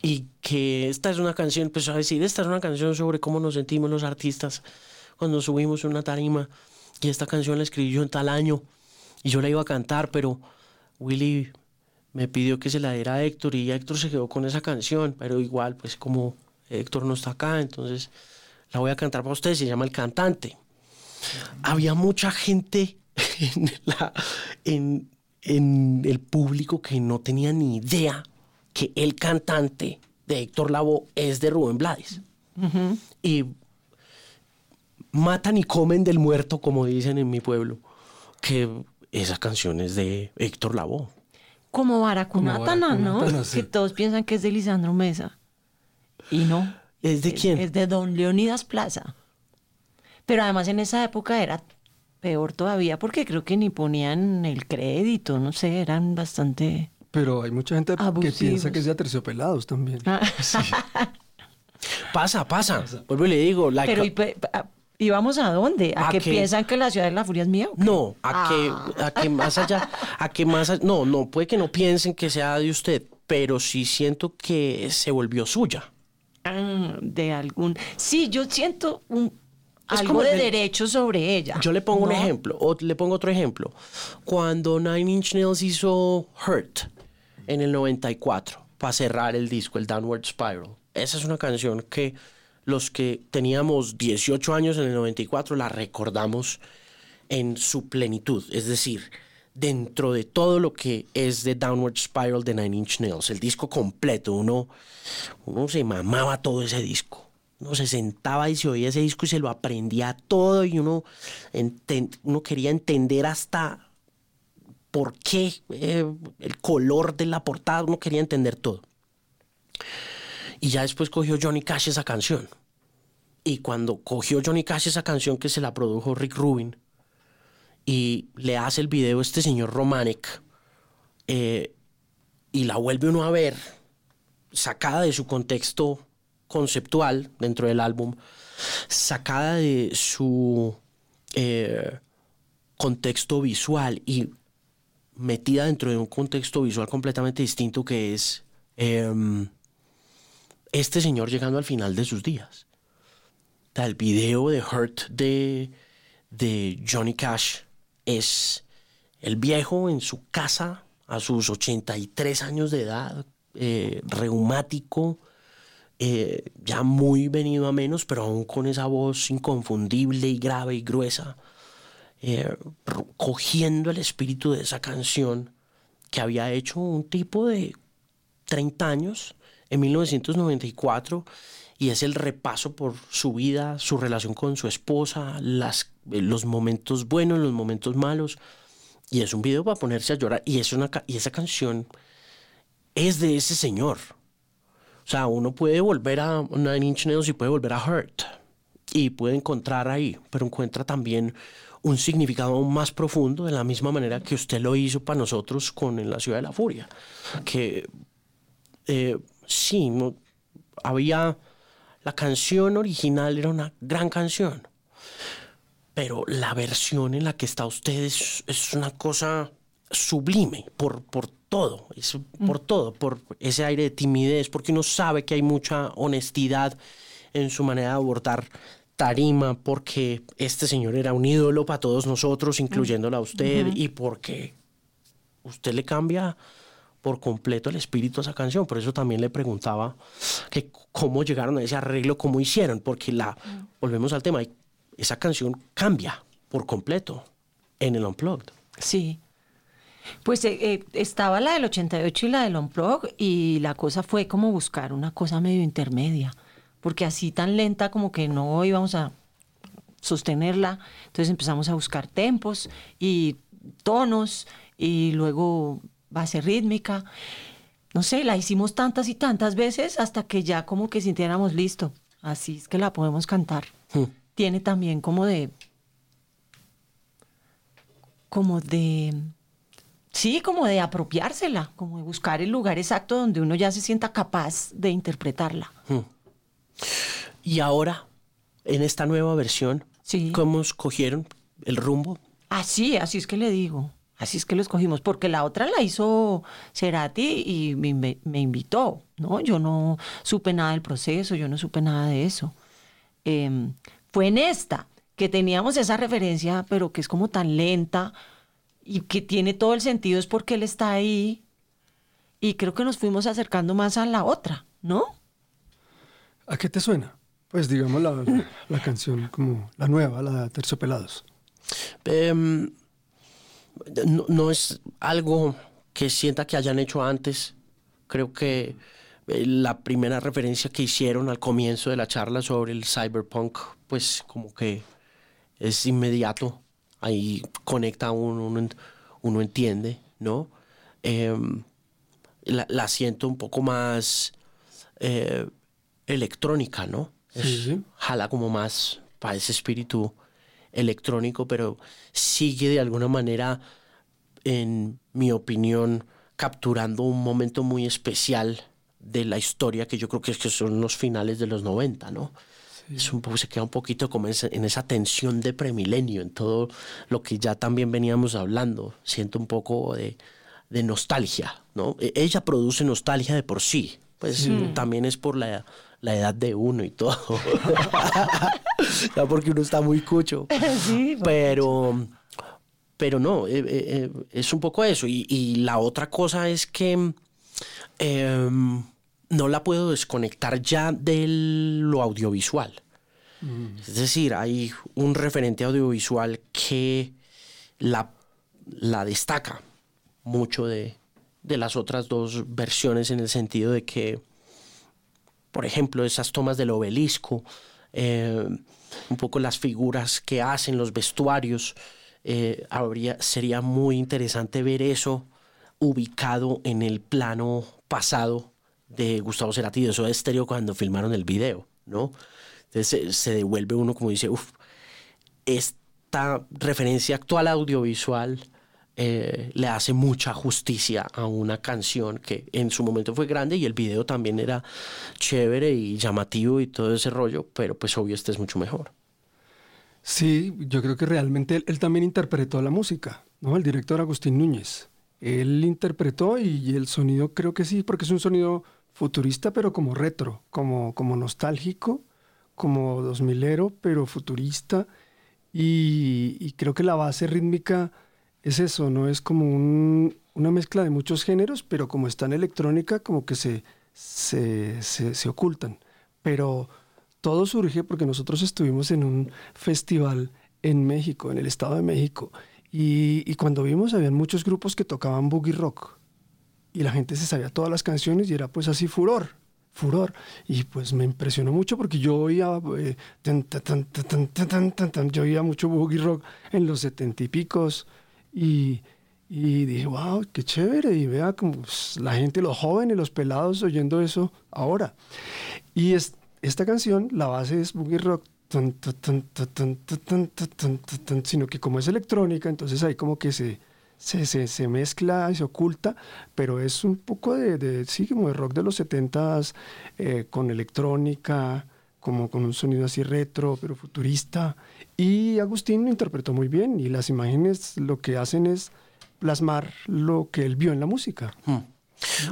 y esta es una canción, pues a decir, esta es una canción sobre cómo nos sentimos los artistas cuando subimos una tarima y esta canción la escribí yo en tal año y yo la iba a cantar, pero Willy me pidió que se la diera a Héctor y Héctor se quedó con esa canción, pero igual, pues como Héctor no está acá, entonces la voy a cantar para ustedes, se llama El Cantante. Había mucha gente en, en el público que no tenía ni idea que el cantante de Héctor Lavoe es de Rubén Blades. Y matan y comen del muerto, como dicen en mi pueblo, que esa canción es de Héctor Lavoe. Como Baracunatana, ¿no? Que todos piensan que es de Lisandro Mesa. Y no. ¿Es de quién? Es de Don Leonidas Plaza. Pero además en esa época era peor todavía porque creo que ni ponían el crédito, no sé, eran bastante... Pero hay mucha gente que piensa que es de aterciopelados también. Ah. Pasa, pasa. Vuelvo y le digo. Pero ¿y vamos a dónde? ¿A, que, piensan que la ciudad de la furia es mía? No, a, que, a que más allá, a que más allá, no, no, puede que no piensen que sea de usted, pero sí siento que se volvió suya. Ah, de algún. Sí, yo siento un, algo de derecho sobre ella. Yo le pongo un ejemplo, o le pongo otro ejemplo. Cuando Nine Inch Nails hizo Hurt, en el 94 para cerrar el disco, el Downward Spiral. Esa es una canción que los que teníamos 18 años en el 94 la recordamos en su plenitud, es decir, dentro de todo lo que es de Downward Spiral de Nine Inch Nails, el disco completo, uno, se mamaba todo ese disco. Uno se sentaba y se oía ese disco y se lo aprendía todo y uno quería entender hasta por qué, eh, el color de la portada, uno quería entender todo. Y ya después cogió Johnny Cash esa canción. Y cuando cogió Johnny Cash esa canción que se la produjo Rick Rubin y le hace el video a este señor Romanek eh, y la vuelve uno a ver sacada de su contexto conceptual dentro del álbum, sacada de su eh, contexto visual y metida dentro de un contexto visual completamente distinto que es em, este señor llegando al final de sus días. El video de Hurt de, de Johnny Cash es el viejo en su casa a sus 83 años de edad, eh, reumático, eh, ya muy venido a menos, pero aún con esa voz inconfundible y grave y gruesa, eh, cogiendo el espíritu de esa canción que había hecho un tipo de 30 años en 1994 y es el repaso por su vida, su relación con su esposa, las, los momentos buenos, los momentos malos. Y es un video para ponerse a llorar. Y, es una, y esa canción es de ese señor. O sea, uno puede volver a Nine Inch Nails y puede volver a Hurt. Y puede encontrar ahí, pero encuentra también un significado más profundo de la misma manera que usted lo hizo para nosotros con En la Ciudad de la Furia. Que eh, sí, había... La canción original era una gran canción, pero la versión en la que está usted es, es una cosa sublime por, por todo, es por mm. todo, por ese aire de timidez, porque uno sabe que hay mucha honestidad en su manera de abordar tarima, porque este señor era un ídolo para todos nosotros, incluyéndola a usted, y porque usted le cambia por completo el espíritu a esa canción. Por eso también le preguntaba que cómo llegaron a ese arreglo, cómo hicieron, porque la, volvemos al tema, esa canción cambia por completo en el Unplugged. Sí, pues eh, eh, estaba la del 88 y la del Unplug y la cosa fue como buscar una cosa medio intermedia, porque así tan lenta como que no íbamos a sostenerla, entonces empezamos a buscar tempos y tonos y luego base rítmica. No sé, la hicimos tantas y tantas veces hasta que ya como que sintiéramos listo. Así es que la podemos cantar. Hmm. Tiene también como de como de Sí, como de apropiársela, como de buscar el lugar exacto donde uno ya se sienta capaz de interpretarla. Hmm. Y ahora, en esta nueva versión, ¿cómo escogieron el rumbo? Así, así es que le digo. Así es que lo escogimos, porque la otra la hizo Cerati y me, invitó, ¿no? Yo no supe nada del proceso, yo no supe nada de eso. Em, fue en esta que teníamos esa referencia, pero que es como tan lenta, y que tiene todo el sentido es porque él está ahí y creo que nos fuimos acercando más a la otra, ¿no? ¿A qué te suena? Pues digamos la, canción como la nueva, la de Terciopelados. Em, no, es algo que sienta que hayan hecho antes. Creo que eh, la primera referencia que hicieron al comienzo de la charla sobre el cyberpunk, pues como que es inmediato ahí conecta uno, uno, entiende, ¿no? Em, la, siento un poco más eh, electrónica, ¿no? Jala como más para ese espíritu electrónico, pero sigue de alguna manera, en mi opinión, capturando un momento muy especial de la historia que yo creo que, es que son los finales de los 90, ¿no? es un poco, se queda un poquito como en esa tensión de premilenio, en todo lo que ya también veníamos hablando. Siento un poco de, nostalgia, ¿no? E, ella produce nostalgia de por sí, pues también es por la, edad de uno y todo. ya porque uno está muy cucho. pero, pero no, eh, eh, eh, es un poco eso. Y, la otra cosa es que em, no la puedo desconectar ya de lo audiovisual. Mm. Es decir, hay un referente audiovisual que la, la destaca mucho de, las otras dos versiones en el sentido de que, por ejemplo, esas tomas del obelisco, eh, un poco las figuras que hacen, los vestuarios, eh, habría, sería muy interesante ver eso ubicado en el plano pasado de Gustavo Cerati de eso Estéreo cuando filmaron el video, ¿no? Entonces se, devuelve uno como dice, uff, esta referencia actual audiovisual eh, le hace mucha justicia a una canción que en su momento fue grande y el video también era chévere y llamativo y todo ese rollo, pero pues obvio este es mucho mejor. Sí, yo creo que realmente él, también interpretó la música, ¿no? El director Agustín Núñez. Él interpretó y, el sonido creo que sí, porque es un sonido futurista, pero como retro, como, como nostálgico, como dos milero, pero futurista. Y, creo que la base rítmica es eso, ¿no? Es como una mezcla de muchos géneros, pero como está en electrónica, como que se, se, se ocultan. Pero todo surge porque nosotros estuvimos en un festival en México, en el Estado de México, y, cuando vimos habían muchos grupos que tocaban boogie rock, y la gente se sabía todas las canciones y era pues así furor, furor. Y pues me impresionó mucho porque yo oía, yo oía mucho boogie rock en los setenta y picos, y, y dije, wow, qué chévere. Y vea como la gente, los jóvenes, los pelados oyendo eso ahora. Y es, esta canción, la base es boogie rock, sino que como es electrónica, entonces ahí como que se, se, se, mezcla y se oculta, pero es un poco de, sí, como de rock de los 70s, con electrónica, como con un sonido así retro, pero futurista. Y Agustín lo interpretó muy bien y las imágenes lo que hacen es plasmar lo que él vio en la música.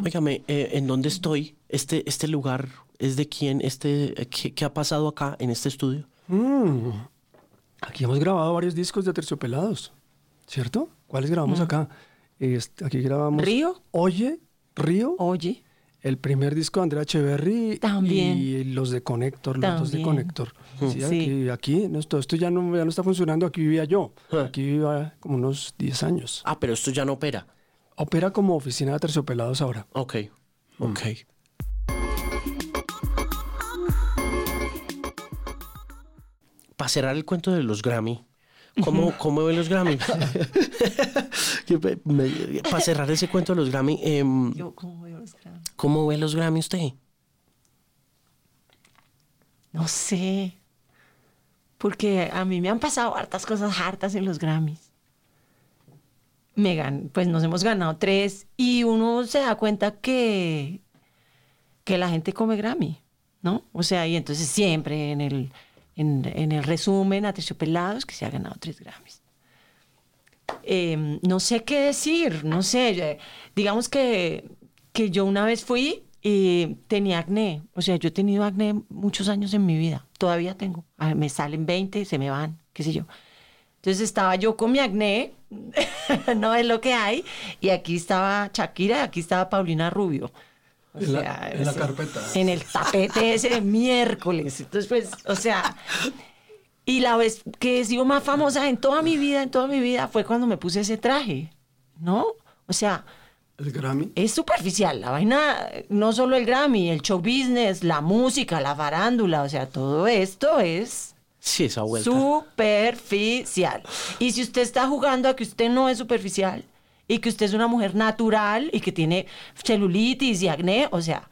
Óigame, ¿en dónde estoy? Este, este lugar es de quién, este, qué, ha pasado acá en este estudio. Mm. Aquí hemos grabado varios discos de Terciopelados, ¿cierto? ¿Cuáles grabamos mm. acá? Este, aquí grabamos... ¿Río? Oye, Río. Oye. El primer disco de Andrea Echeverry También. y los de Connector, los dos de Connector. Sí, Aquí, aquí esto, esto ya, no, ya no está funcionando, aquí vivía yo. Ah. Aquí vivía como unos 10 años. Ah, pero esto ya no opera. Opera como oficina de terciopelados ahora. Ok, ok. para cerrar el cuento de los Grammy, ¿cómo, cómo ven los Grammy? para cerrar ese cuento de los Grammy, em, ¿cómo veo los Grammy? ¿Cómo ve los Grammy usted? No sé. Porque a mí me han pasado hartas cosas hartas en los Grammys. Me pues nos hemos ganado tres y uno se da cuenta que, que la gente come Grammy, ¿no? O sea, y entonces siempre en el en, el resumen a Pelados que se ha ganado tres Grammys. Em, no sé qué decir, no sé, digamos que, que yo una vez fui y tenía acné, o sea, yo he tenido acné muchos años en mi vida, todavía tengo, me salen 20, se me van, qué sé yo. Entonces estaba yo con mi acné, no es lo que hay, y aquí estaba Shakira, aquí estaba Paulina Rubio en, la, carpeta. En el tapete ese de miércoles. Entonces, pues, o sea, y la vez que he sido más famosa en toda mi vida, en toda mi vida, fue cuando me puse ese traje, ¿no? O sea... ¿El Grammy? Es superficial, la vaina, no solo el Grammy, el show business, la música, la farándula, o sea, todo esto es... Sí, esa vuelta. Superficial. Y si usted está jugando a que usted no es superficial, y que usted es una mujer natural y que tiene celulitis y acné, o sea,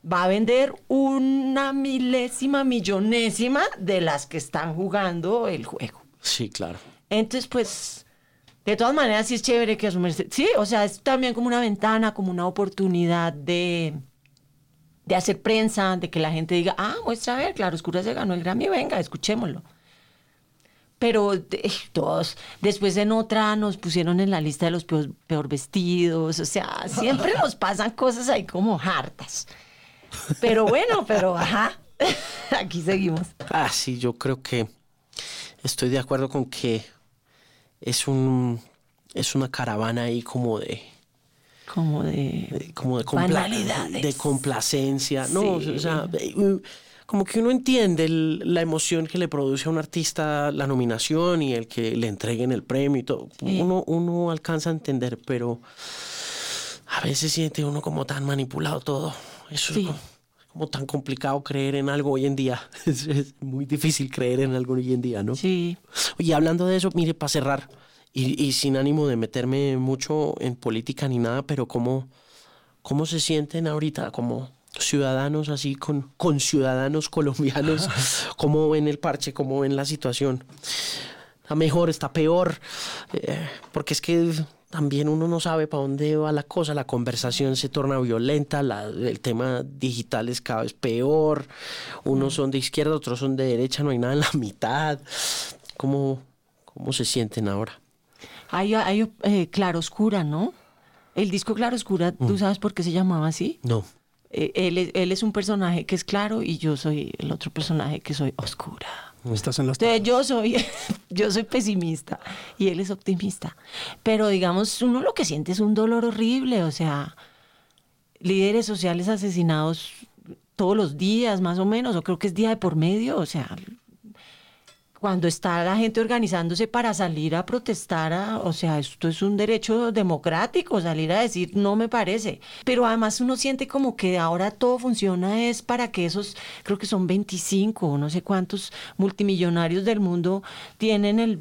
va a vender una milésima, millonésima de las que están jugando el juego. Sí, claro. Entonces, pues, de todas maneras, sí es chévere que asumirse. Sí, o sea, es también como una ventana, como una oportunidad de, de hacer prensa, de que la gente diga, ah, muestra a ver, Claro Oscura se ganó el Grammy, venga, escuchémoslo pero todos, después en otra nos pusieron en la lista de los peor, vestidos, o sea, siempre nos pasan cosas ahí como hartas. Pero bueno, pero ajá, aquí seguimos. Ah, sí, yo creo que estoy de acuerdo con que es un es una caravana ahí como de como de, como de, de complacencia, no, o sea, como que uno entiende la emoción que le produce a un artista la nominación y el que le entreguen el premio y todo. Uno, uno alcanza a entender, pero a veces siente uno como tan manipulado todo. Eso es como, tan complicado creer en algo hoy en día. Es, muy difícil creer en algo hoy en día, ¿no? Sí. Oye, hablando de eso, mire, para cerrar, y, y sin ánimo de meterme mucho en política ni nada, pero cómo, cómo se sienten ahorita como ciudadanos así con, con ciudadanos colombianos, cómo ven el parche, cómo ven la situación. Está mejor, está peor, eh, porque es que también uno no sabe para dónde va la cosa, la conversación se torna violenta, la- el tema digital es cada vez peor, unos son de izquierda, otros son de derecha, no hay nada en la mitad. ¿Cómo, cómo se sienten ahora? Hay, hay eh, Claroscura, ¿no? El disco Claroscura, Mm. ¿tú sabes por qué se llamaba así? No. Eh, él, es, él es un personaje que es claro y yo soy el otro personaje que soy oscura. Estás en las Entonces yo soy, yo soy pesimista y él es optimista. Pero digamos, uno lo que siente es un dolor horrible, o sea, líderes sociales asesinados todos los días, más o menos, o creo que es día de por medio, o sea, cuando está la gente organizándose para salir a protestar, a- o sea, esto es un derecho democrático, salir a decir no me parece. Pero además uno siente como que ahora todo funciona es para que esos, creo que son 25 o no sé cuántos multimillonarios del mundo tienen el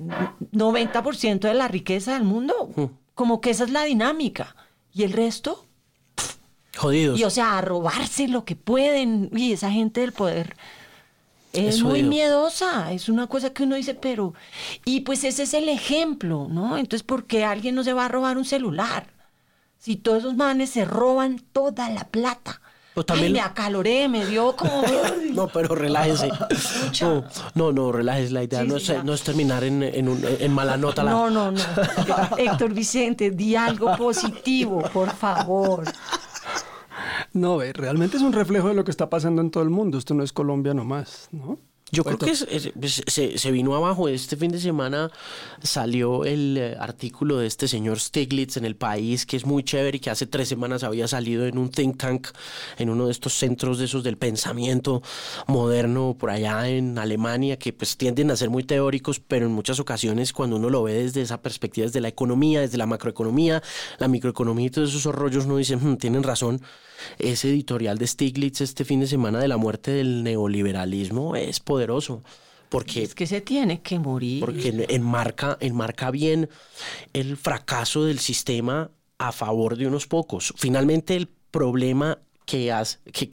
90% de la riqueza del mundo. Como que esa es la dinámica. Y el resto, Jodidos. y o sea, a robarse lo que pueden. Y esa gente del poder es muy miedosa. Es una cosa que uno dice, pero. Y pues ese es el ejemplo, ¿no? Entonces, ¿por qué alguien no se va a robar un celular? Si todos esos manes se roban toda la plata. También- Ay, me acaloré, me dio como. No, pero relájese. No, no, no, relájese. La idea Sí, no, es, no es terminar en, en, un- en mala nota. La... No, no, no. Héctor Vicente, di algo positivo, por favor. No, ve, realmente es un reflejo de lo que está pasando en todo el mundo. Esto no es Colombia nomás, ¿no? Yo creo que es- es- es- se, se vino abajo. Este fin de semana salió el eh, artículo de este señor Stiglitz en el país, que es muy chévere y que hace tres semanas había salido en un think tank, en uno de estos centros de esos del pensamiento moderno por allá en Alemania, que pues tienden a ser muy teóricos, pero en muchas ocasiones cuando uno lo ve desde esa perspectiva, desde la economía, desde la macroeconomía, la microeconomía y todos esos rollos, uno dice, "Hmm, tienen razón. Ese editorial de Stiglitz este fin de semana de la muerte del neoliberalismo es poderoso. Porque, Es que se tiene que morir. porque en- enmarca, enmarca bien el fracaso del sistema a favor de unos pocos. Finalmente el problema que, has- que,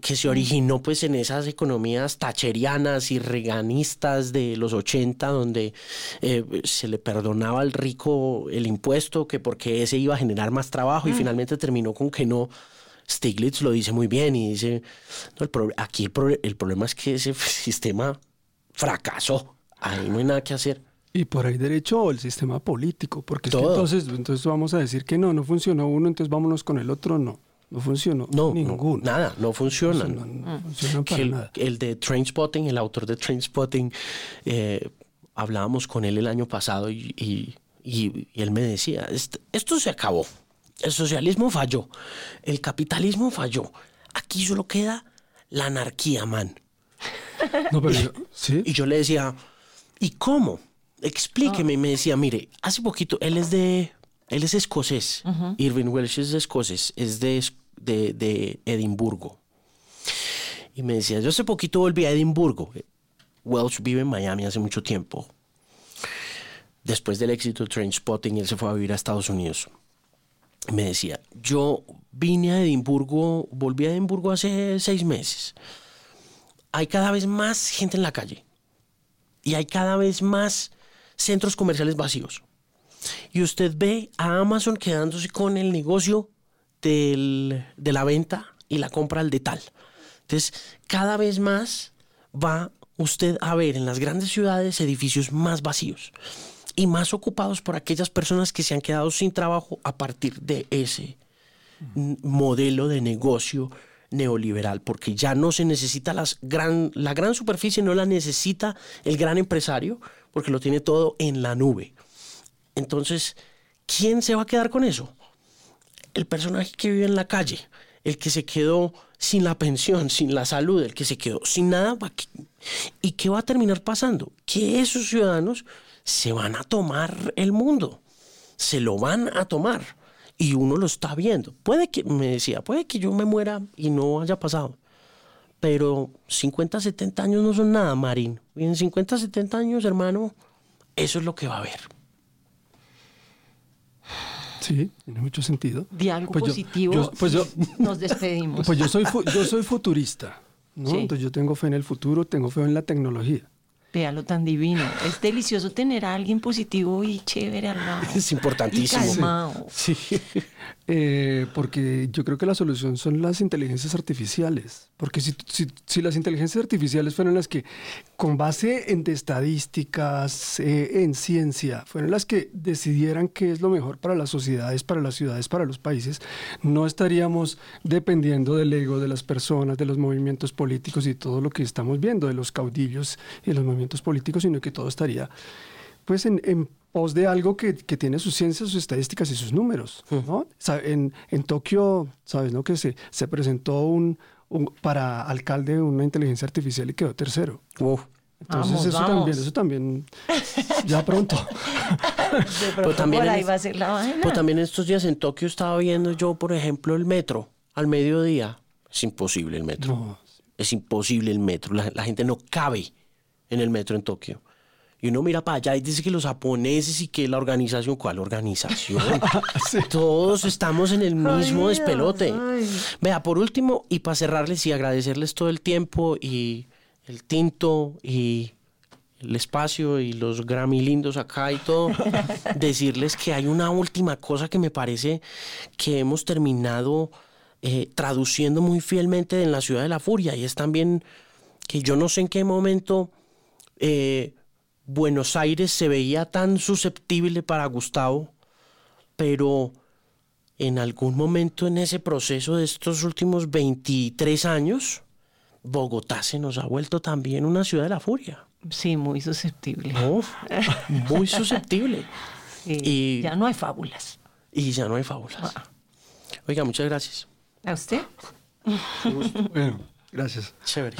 que se originó pues en esas economías tacherianas y reganistas de los 80 donde eh, se le perdonaba al rico el impuesto que porque ese iba a generar más trabajo y finalmente terminó con que no. Stiglitz lo dice muy bien y dice, no, el pro- aquí el, pro- el problema es que ese sistema fracasó. Ahí no hay nada que hacer. Y por ahí derecho el sistema político, porque es que Todo. entonces, entonces vamos a decir que no, no funcionó uno, entonces vámonos con el otro, no. No funcionó No, no, ninguno. nada, no funciona. No, no funcionan para el, nada. el de Trainspotting, el autor de Trainspotting, eh, hablábamos con él el año pasado y, y- y- y él me decía, "Est- esto se acabó, el socialismo falló, el capitalismo falló, aquí solo queda la anarquía, man. No, pero yo- ¿sí? Y yo le decía, ¿y cómo? Explíqueme. Y me decía, mire, hace poquito, él es de, él es escocés. Irving Welsh es escocés, es de, de, de Edimburgo. Y me decía, yo hace poquito volví a Edimburgo. Welsh vive en Miami hace mucho tiempo. Después del éxito de Trainspotting, él se fue a vivir a Estados Unidos. Me decía, yo vine a Edimburgo, volví a Edimburgo hace seis meses hay cada vez más gente en la calle y hay cada vez más centros comerciales vacíos. Y usted ve a Amazon quedándose con el negocio del- de la venta y la compra al detal. Entonces, cada vez más va usted a ver en las grandes ciudades edificios más vacíos y más ocupados por aquellas personas que se han quedado sin trabajo a partir de ese modelo de negocio neoliberal, porque ya no se necesita las gran, la gran superficie, no la necesita el gran empresario, porque lo tiene todo en la nube. Entonces, ¿quién se va a quedar con eso? El personaje que vive en la calle, el que se quedó sin la pensión, sin la salud, el que se quedó sin nada. ¿va qué- ¿Y qué va a terminar pasando? Que esos ciudadanos se van a tomar el mundo, se lo van a tomar y uno lo está viendo. Puede que, me decía, puede que yo me muera y no haya pasado. Pero 50, 70 años no son nada, Marín. Y en 50, 70 años, hermano, eso es lo que va a haber. Sí, tiene mucho sentido. De algo Pues yo- positivo. yo- pues yo- nos despedimos. Pues yo soy, fu- yo soy futurista, ¿no? Sí. Entonces yo tengo fe en el futuro, tengo fe en la tecnología. Véalo tan divino. Es delicioso tener a alguien positivo y chévere al lado. Es Y importantísimo. calmado. Sí. Eh, porque yo creo que la solución son las inteligencias artificiales. Porque si, si- si las inteligencias artificiales fueran las que, con base en de estadísticas, eh, en ciencia, fueran las que decidieran qué es lo mejor para las sociedades, para las ciudades, para los países, no estaríamos dependiendo del ego de las personas, de los movimientos políticos y todo lo que estamos viendo, de los caudillos y los movimientos políticos, sino que todo estaría pues en, en pos de algo que, que tiene sus ciencias, sus estadísticas y sus números. ¿no? Sa- En, en Tokio, ¿sabes? No? Que se, se presentó un, un- para alcalde una inteligencia artificial y quedó tercero. Uf. Entonces Vamos, eso vamos. también, eso también, ya pronto. De pronto también por en ahí va a ser la vaina. Pues también estos días en Tokio estaba viendo yo, por ejemplo, el metro al mediodía. Es imposible el metro. No. Es imposible el metro. La, la gente no cabe en el metro en Tokio. Y uno mira para allá y dice que los japoneses y que la organización, ¿cuál organización? Todos estamos en el mismo Ay, despelote. ay. Vea, por último, y para cerrarles y agradecerles todo el tiempo y el tinto y el espacio y los Grammy lindos acá y todo, decirles que hay una última cosa que me parece que hemos terminado eh, traduciendo muy fielmente en la ciudad de la furia y es también que yo no sé en qué momento eh, Buenos Aires se veía tan susceptible para Gustavo, pero en algún momento en ese proceso de estos últimos 23 años, Bogotá se nos ha vuelto también una ciudad de la furia. Sí, muy susceptible. ¿no? Muy susceptible. Sí, y- Ya no hay fábulas. Y ya no hay fábulas. Oiga, muchas gracias. ¿A usted? Bueno, gracias. Chévere.